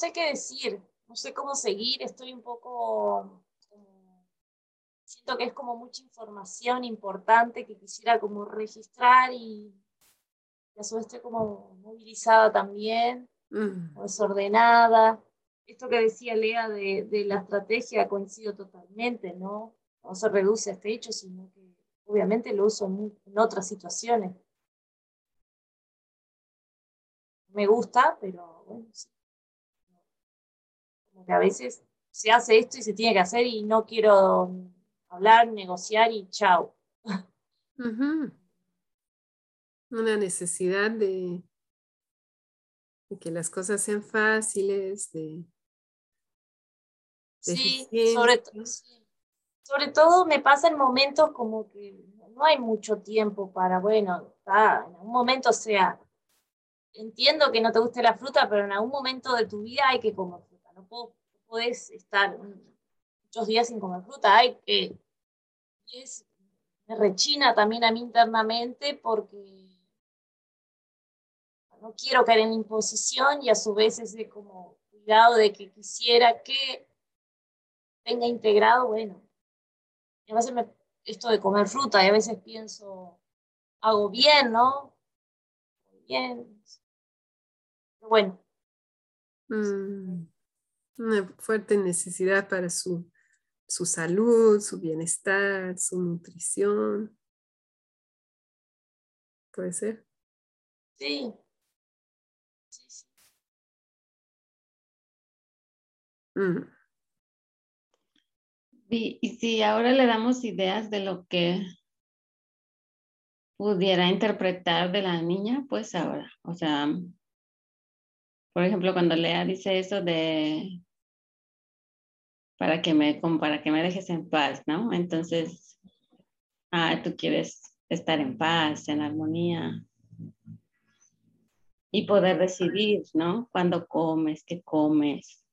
Sé qué decir, no sé cómo seguir, estoy un poco, siento que es como mucha información importante que quisiera como registrar y, a su vez estoy como movilizada también, mm. desordenada. Esto que decía Lea de, de, la estrategia coincido totalmente, ¿no? No se reduce a este hecho, sino que obviamente lo uso en, en otras situaciones. Me gusta, pero bueno, sí que a veces se hace esto y se tiene que hacer y no quiero hablar, negociar y chao. Una necesidad de, que las cosas sean fáciles, de... sí, sobre, sobre todo me pasa en momentos como que no hay mucho tiempo para, bueno, en un momento sea entiendo que no te guste la fruta, pero en algún momento de tu vida hay que comer puedo, puedes estar muchos días sin comer fruta. Hay que, y es, me rechina también a mí internamente porque no quiero caer en imposición y a su vez ese como cuidado de que quisiera que tenga integrado, bueno, a veces me, esto de comer fruta y a veces pienso, hago bien, ¿no? Bien. bueno. Mm, una fuerte necesidad para su, su salud, su bienestar, su nutrición. ¿Puede ser? Sí, Y, si ahora le damos ideas de lo que pudiera interpretar de la niña, pues ahora, o sea, por ejemplo, cuando Lea dice eso de para que me, para que me dejes en paz, ¿no? Entonces, ah, tú quieres estar en paz, en armonía y poder decidir, ¿no? Cuando comes, qué comes,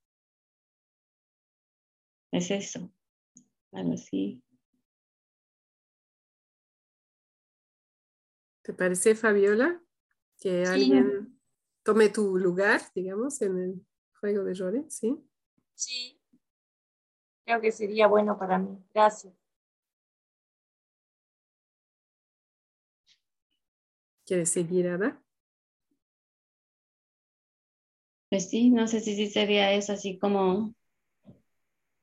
es eso, algo así. ¿Te parece, Fabiola, que alguien tome tu lugar, digamos, en el juego de roles? ¿Sí? Sí, creo que sería bueno para mí. Gracias. ¿Quieres seguir, Ada? Pues sí, no sé si sí sería eso así como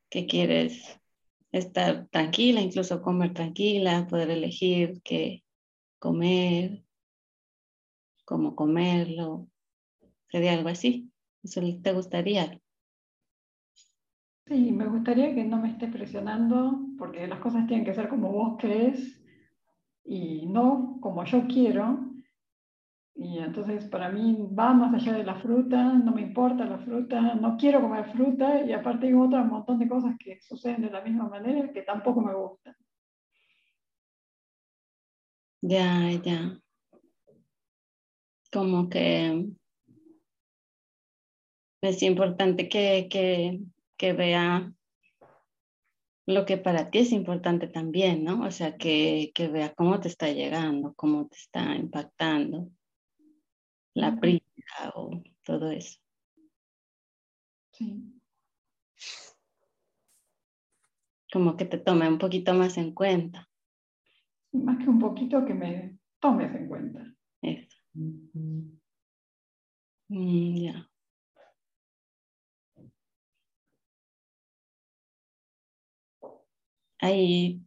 que quieres estar tranquila, incluso comer tranquila, poder elegir qué comer, cómo comerlo. Sería algo así. ¿Eso te gustaría? Sí, me gustaría que no me esté presionando porque las cosas tienen que ser como vos crees y no como yo quiero. Y entonces para mí va más allá de la fruta, no me importa la fruta, no quiero comer fruta y aparte hay otro montón de cosas que suceden de la misma manera que tampoco me gustan. Ya, ya. Como que es importante que, que, que vea lo que para ti es importante también, ¿no? O sea, que, que vea cómo te está llegando, cómo te está impactando la prisa o todo eso. Sí. Como que te tome un poquito más en cuenta. Más que un poquito que me tomes en cuenta. Eso. Mm, ya. Ahí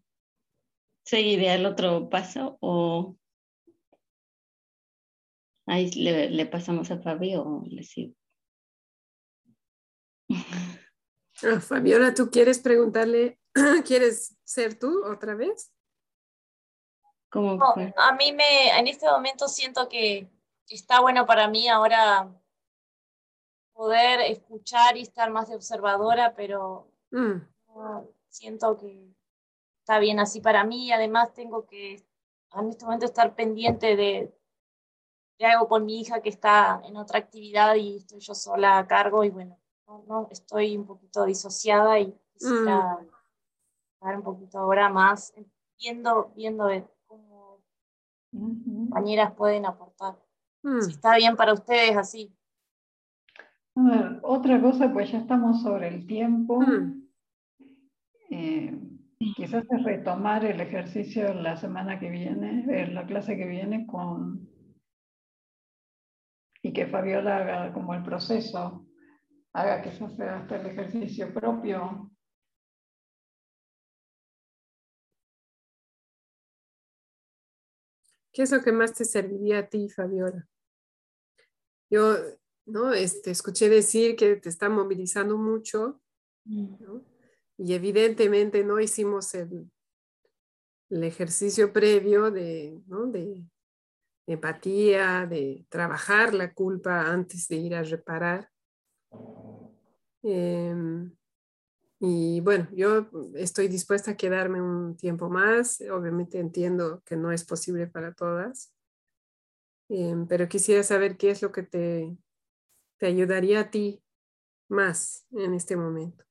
seguiré el otro paso o Ahí le, pasamos a Fabio o le sigo. Fabiola, ¿tú quieres preguntarle, quieres ser tú otra vez? ¿Cómo a mí me, en este momento siento que está bueno para mí ahora poder escuchar y estar más de observadora, pero mm. siento que está bien así para mí y además tengo que en este momento estar pendiente de, hago con mi hija que está en otra actividad y estoy yo sola a cargo y bueno, no, estoy un poquito disociada y quisiera mm. dar un poquito ahora más viendo, viendo cómo compañeras pueden aportar. Mm. Si está bien para ustedes así. otra cosa, pues ya estamos sobre el tiempo. Mm. Eh, quizás es retomar el ejercicio la semana que viene, eh, la clase que viene con y que Fabiola haga como el proceso, haga que se haga hasta el ejercicio propio. ¿Qué es lo que más te serviría a ti, Fabiola? Yo ¿no? este, escuché decir que te está movilizando mucho mm. Y evidentemente no hicimos el, el ejercicio previo de, ¿no? de empatía, de trabajar la culpa antes de ir a reparar. Em, y bueno, yo estoy dispuesta a quedarme un tiempo más. Obviamente entiendo que no es posible para todas. Em, pero quisiera saber qué es lo que te, te ayudaría a ti más en este momento.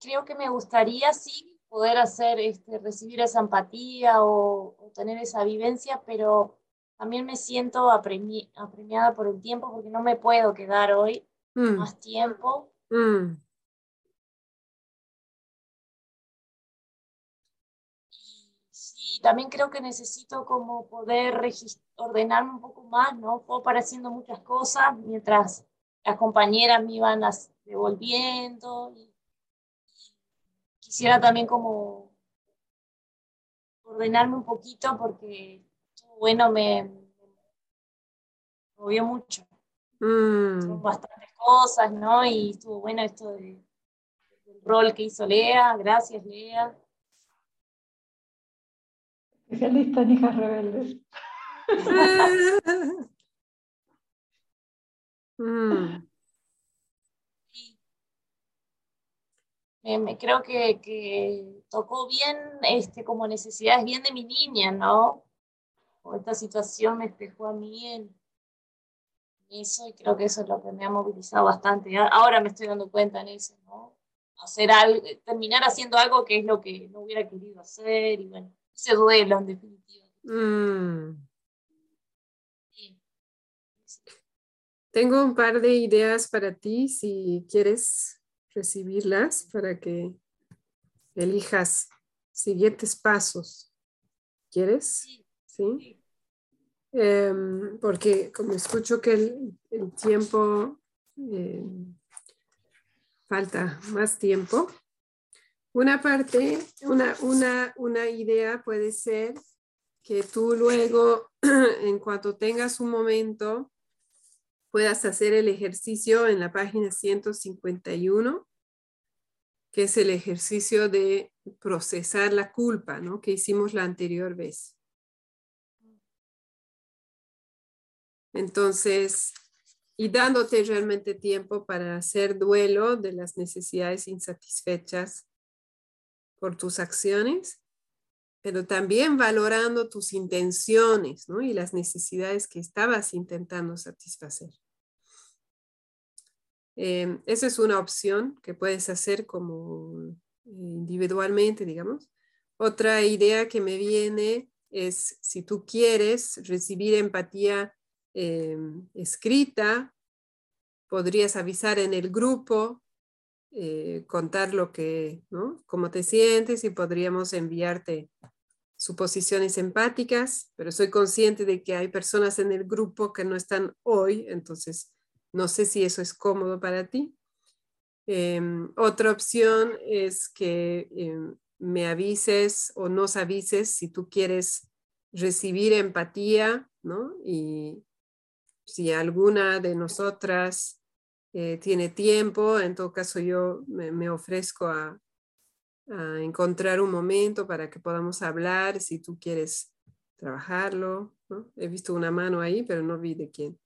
Creo que me gustaría sí poder hacer, este, recibir esa empatía o, tener esa vivencia, pero también me siento apremiada por el tiempo porque no me puedo quedar hoy mm. más tiempo. Mm. Y, también creo que necesito como poder ordenarme un poco más, ¿no? Fue apareciendo muchas cosas mientras las compañeras me iban devolviendo y quisiera también como ordenarme un poquito porque, bueno, me, movió mucho. Mm. bastantes cosas, ¿no? Y estuvo bueno esto de, del rol que hizo Lea. Gracias, Lea. Especialista en hijas rebeldes. mm. Creo que, tocó bien este, como necesidades bien de mi niña, ¿no? esta situación me dejó a mí en eso y creo que eso es lo que me ha movilizado bastante. Ahora me estoy dando cuenta en eso, ¿no? Hacer algo, terminar haciendo algo que es lo que no hubiera querido hacer y bueno, ese duelo en definitiva. Mm. Tengo un par de ideas para ti si quieres recibirlas para que elijas siguientes pasos. ¿Quieres? Sí. Em, porque como escucho que el, tiempo, em, falta más tiempo, una parte, una, una, una idea puede ser que tú luego, en cuanto tengas un momento, puedas hacer el ejercicio en la página 151, que es el ejercicio de procesar la culpa, ¿no? Que hicimos la anterior vez. Entonces, y dándote realmente tiempo para hacer duelo de las necesidades insatisfechas por tus acciones, pero también valorando tus intenciones ¿no? y las necesidades que estabas intentando satisfacer. Em, esa es una opción que puedes hacer como eh, individualmente, digamos. Otra idea que me viene es si tú quieres recibir empatía em, escrita, podrías avisar en el grupo, eh, contar lo que, ¿no? Cómo te sientes y podríamos enviarte suposiciones empáticas, pero soy consciente de que hay personas en el grupo que no están hoy, entonces no sé si eso es cómodo para ti. Em, otra opción es que em, me avises o nos avises si tú quieres recibir empatía, ¿no? Y si alguna de nosotras eh, tiene tiempo, en todo caso yo me, ofrezco a, encontrar un momento para que podamos hablar, si tú quieres trabajarlo, He visto una mano ahí, pero no vi de quién.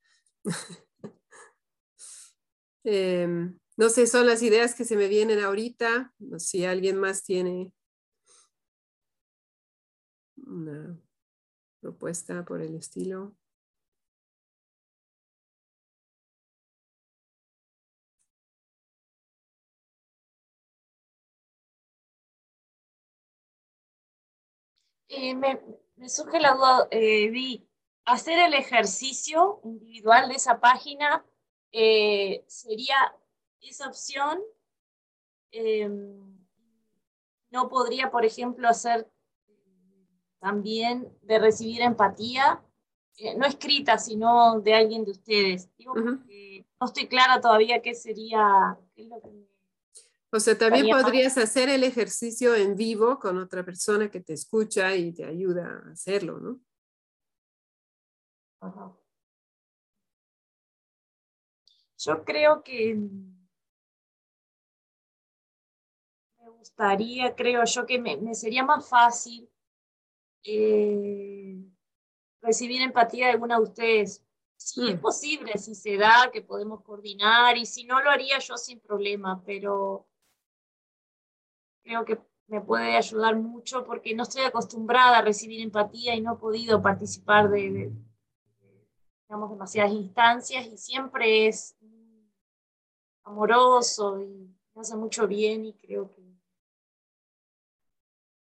Em, no sé, son las ideas que se me vienen ahorita. Si alguien más tiene una propuesta por el estilo. Eh, me, surge la duda, eh, Vi, hacer el ejercicio individual de esa página eh, sería esa opción. Em, no podría, por ejemplo, hacer también de recibir empatía, eh, no escrita, sino de alguien de ustedes. no estoy clara todavía qué sería, o sea, también podrías hacer el ejercicio en vivo con otra persona que te escucha y te ayuda a hacerlo, ¿no? Ajá. Yo creo que me gustaría, creo yo que me, sería más fácil eh, recibir empatía de alguna de ustedes. Sí, es mm. posible, si se da, que podemos coordinar, y si no lo haría yo sin problema, pero creo que me puede ayudar mucho porque no estoy acostumbrada a recibir empatía y no he podido participar de, digamos, demasiadas instancias y siempre es amoroso y me hace mucho bien y creo que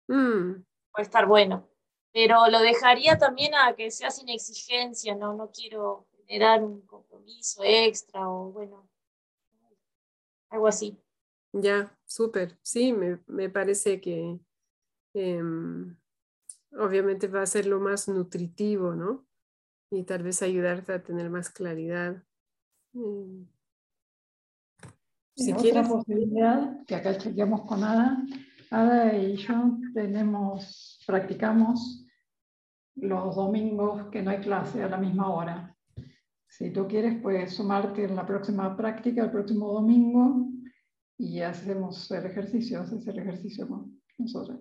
mm. puede estar bueno. Pero lo dejaría también a que sea sin exigencia, ¿no? No quiero generar un compromiso extra o bueno, algo así. Ya, súper. Sí, me, me, parece que em, obviamente va a ser lo más nutritivo, ¿no? Y tal vez ayudarte a tener más claridad. Em, si otra quieres. posibilidad, que acá chequeamos con Ada, Ada y yo tenemos, practicamos los domingos que no hay clase a la misma hora. Si tú quieres, puedes sumarte en la próxima práctica, el próximo domingo, y hacemos el ejercicio, haces el ejercicio con nosotras.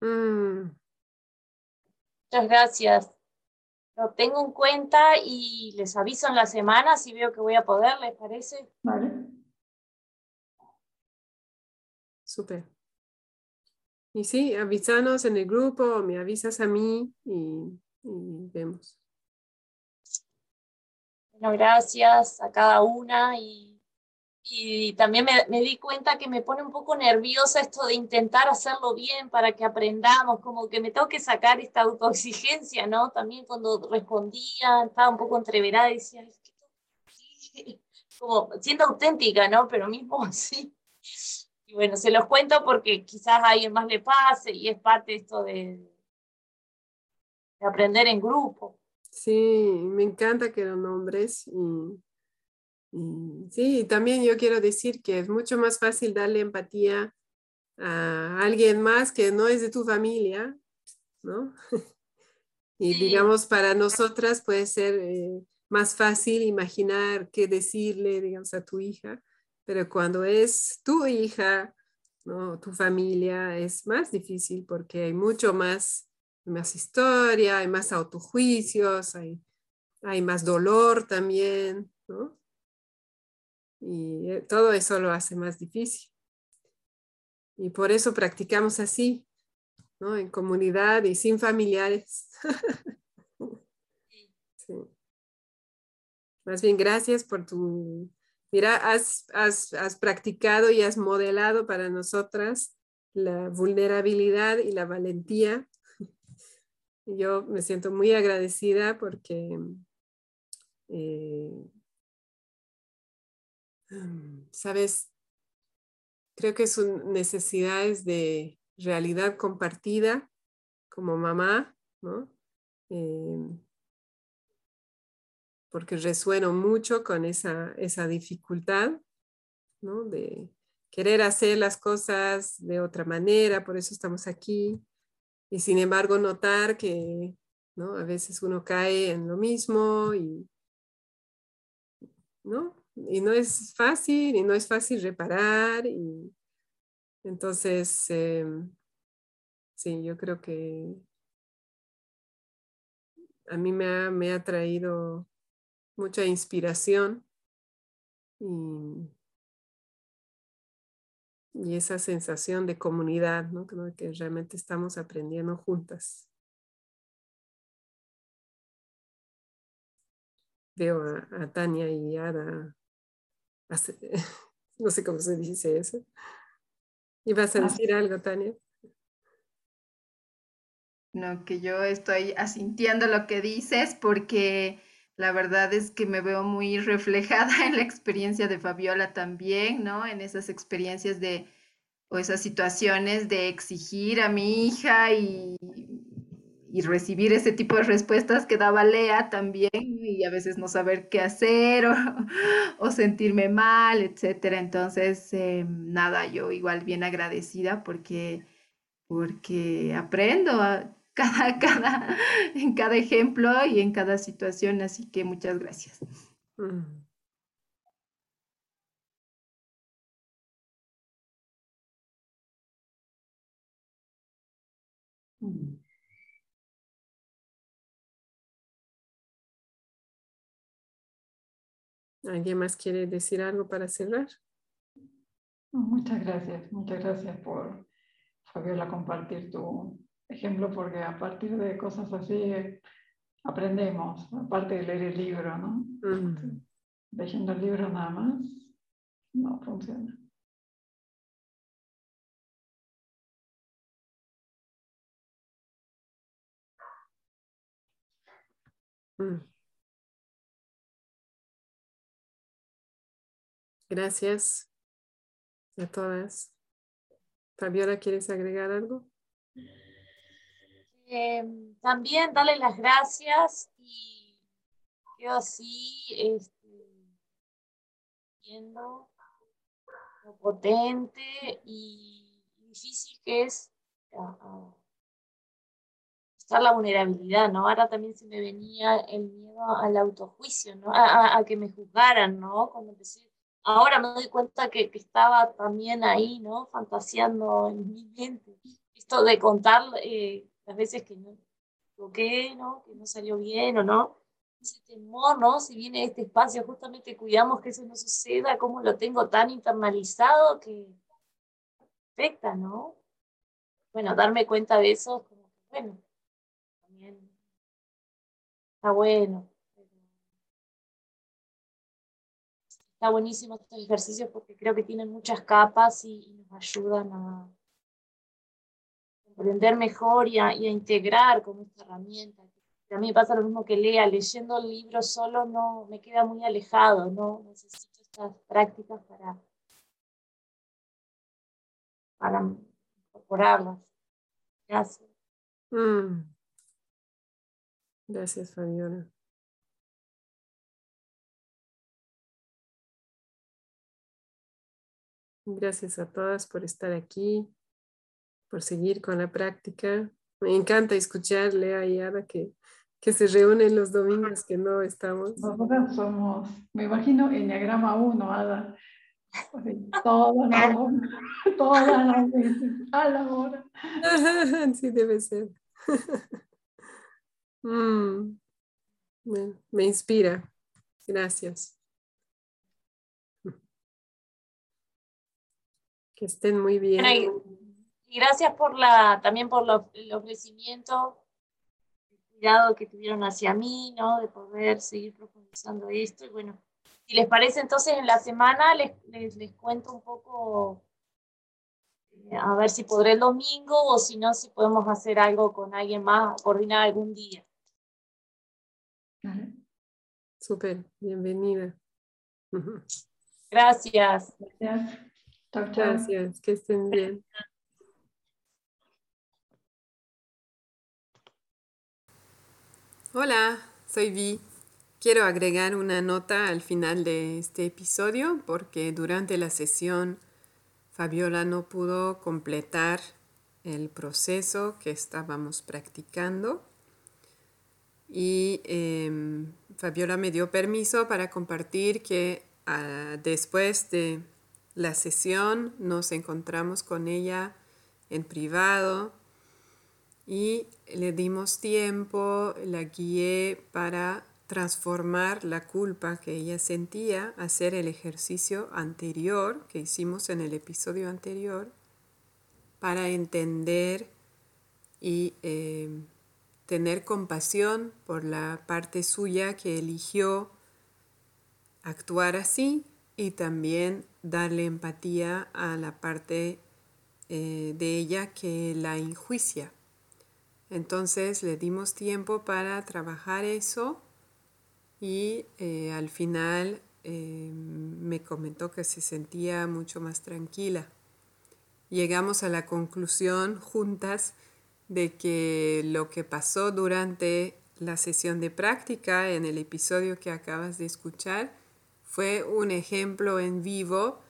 Mm. Muchas gracias. Lo tengo en cuenta y les aviso en la semana si veo que voy a poder, ¿les parece? Vale. Súper. Y sí, avísanos en el grupo, me avisas a mí y, y vemos. Bueno, gracias a cada una y, y también me, me, di cuenta que me pone un poco nerviosa esto de intentar hacerlo bien para que aprendamos, como que me tengo que sacar esta autoexigencia, ¿no? También cuando respondía, estaba un poco entreverada y decía, como siendo auténtica, ¿no? Pero mismo así. Y bueno, se los cuento porque quizás a alguien más le pase y es parte esto de, de aprender en grupo. Sí, me encanta que lo nombres. Y, sí, también yo quiero decir que es mucho más fácil darle empatía a alguien más que no es de tu familia, ¿no? y digamos, para nosotras puede ser eh, más fácil imaginar qué decirle, digamos, a tu hija, pero cuando es tu hija, ¿no? Tu familia es más difícil porque hay mucho más más historia, hay más autojuicios, hay, hay más dolor también, ¿no? Y eh, todo eso lo hace más difícil. Y por eso practicamos así, ¿no? En comunidad y sin familiares. sí. Más bien, gracias por tu... Mira, has, has, has practicado y has modelado para nosotras la vulnerabilidad y la valentía yo me siento muy agradecida porque, eh, sabes, creo que son necesidades de realidad compartida como mamá, ¿no? Eh, porque resueno mucho con esa, esa dificultad, ¿no? De querer hacer las cosas de otra manera, por eso estamos aquí, y sin embargo notar que ¿no? a veces uno cae en lo mismo y no, y no es fácil y no es fácil reparar y entonces em, sí, yo creo que a mí me ha, me ha traído mucha inspiración y y esa sensación de comunidad, ¿no? que realmente estamos aprendiendo juntas. Veo a, Tania y Ada, no sé cómo se dice eso. ¿Y vas a ah. decir algo, Tania? No, que yo estoy asintiendo lo que dices porque la verdad es que me veo muy reflejada en la experiencia de Fabiola también, ¿no? En esas experiencias de, o esas situaciones de exigir a mi hija y, y recibir ese tipo de respuestas que daba Lea también y a veces no saber qué hacer o, sentirme mal, etcétera. Entonces, eh, nada, yo igual bien agradecida porque, porque aprendo a, cada, cada, en cada ejemplo y en cada situación. Así que muchas gracias. Mm. Mm. ¿Alguien más quiere decir algo para cerrar? Muchas gracias, muchas gracias por, Fabiola, compartir tu ejemplo, porque a partir de cosas así aprendemos, aparte de leer el libro, ¿no? Leyendo el libro nada más no funciona. Mm. Gracias a todas. Fabiola, ¿quieres agregar algo? Em, también darle las gracias y quedo así este, viendo lo potente y difícil que es estar la vulnerabilidad, ¿no? Ahora también se me venía el miedo al autojuicio, ¿no? A, a que me juzgaran, ¿no? Cuando empecé ahora me doy cuenta que, que, estaba también ahí, ¿no? Fantaseando en mi mente. Esto de contar eh, las veces que no toqué, ¿no? Que no salió bien o no. Ese temor, ¿no? Si viene este espacio, justamente cuidamos que eso no suceda, cómo lo tengo tan internalizado que afecta, ¿no? Bueno, darme cuenta de eso, como que, bueno, también está bueno. Está buenísimo estos ejercicios porque creo que tienen muchas capas y, nos ayudan a comprender mejor y a, integrar con esta herramienta. A mí me pasa lo mismo que lea, leyendo el libro solo no me queda muy alejado, no necesito estas prácticas para, para incorporarlas. Gracias. Mm. Gracias, Fabiola. Gracias a todas por estar aquí, por seguir con la práctica. Me encanta escucharle a Yara que, que se reúnen los domingos que no estamos. Nosotras somos, me imagino, Enneagrama 1, Ada. Todas las todas las veces, a la hora. Sí, debe ser. Mm. me inspira. Gracias. Que estén muy bien. y, gracias por la, también por el ofrecimiento, el cuidado que tuvieron hacia mí, ¿no? De poder seguir profundizando esto. Y bueno, si les parece, entonces en la semana les, les, cuento un poco, eh, a ver si podré el domingo o si no, si podemos hacer algo con alguien más, coordinar algún día. Súper, bienvenida. Gracias. Gracias. Gracias, que estén bien. Hola, soy Vi. Quiero agregar una nota al final de este episodio porque durante la sesión Fabiola no pudo completar el proceso que estábamos practicando y em, Fabiola me dio permiso para compartir que ah, después de la sesión, nos encontramos con ella en privado y le dimos tiempo, la guié para transformar la culpa que ella sentía, hacer el ejercicio anterior que hicimos en el episodio anterior, para entender y eh, tener compasión por la parte suya que eligió actuar así y también darle empatía a la parte eh, de ella que la enjuicia. Entonces le dimos tiempo para trabajar eso y eh, al final eh, me comentó que se sentía mucho más tranquila. Llegamos a la conclusión juntas de que lo que pasó durante la sesión de práctica en el episodio que acabas de escuchar fue un ejemplo en vivo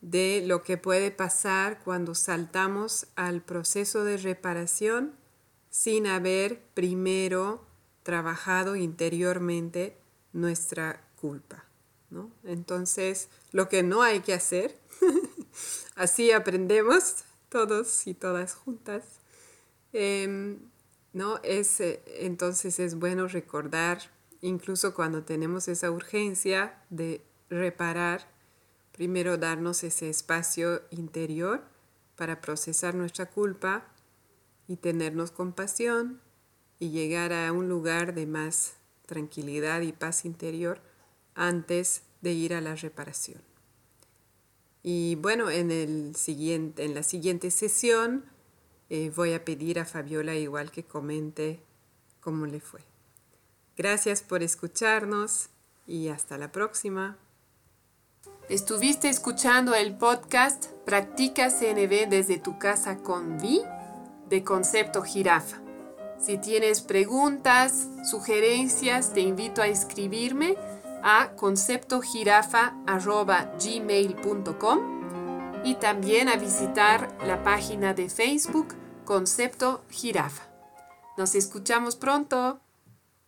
de lo que puede pasar cuando saltamos al proceso de reparación sin haber primero trabajado interiormente nuestra culpa. Entonces, lo que no hay que hacer, así aprendemos todos y todas juntas, em, ¿no? Es, eh, entonces es bueno recordar incluso cuando tenemos esa urgencia de reparar, primero darnos ese espacio interior para procesar nuestra culpa y tenernos compasión y llegar a un lugar de más tranquilidad y paz interior antes de ir a la reparación. Y bueno, en, el siguiente, en la siguiente sesión eh, voy a pedir a Fabiola igual que comente cómo le fue. Gracias por escucharnos y hasta la próxima. Estuviste escuchando el podcast Practica CNB desde tu casa con Vi de Concepto Jirafa. Si tienes preguntas, sugerencias, te invito a escribirme a conceptojirafa.gmail.com y también a visitar la página de Facebook Concepto Jirafa. Nos escuchamos pronto.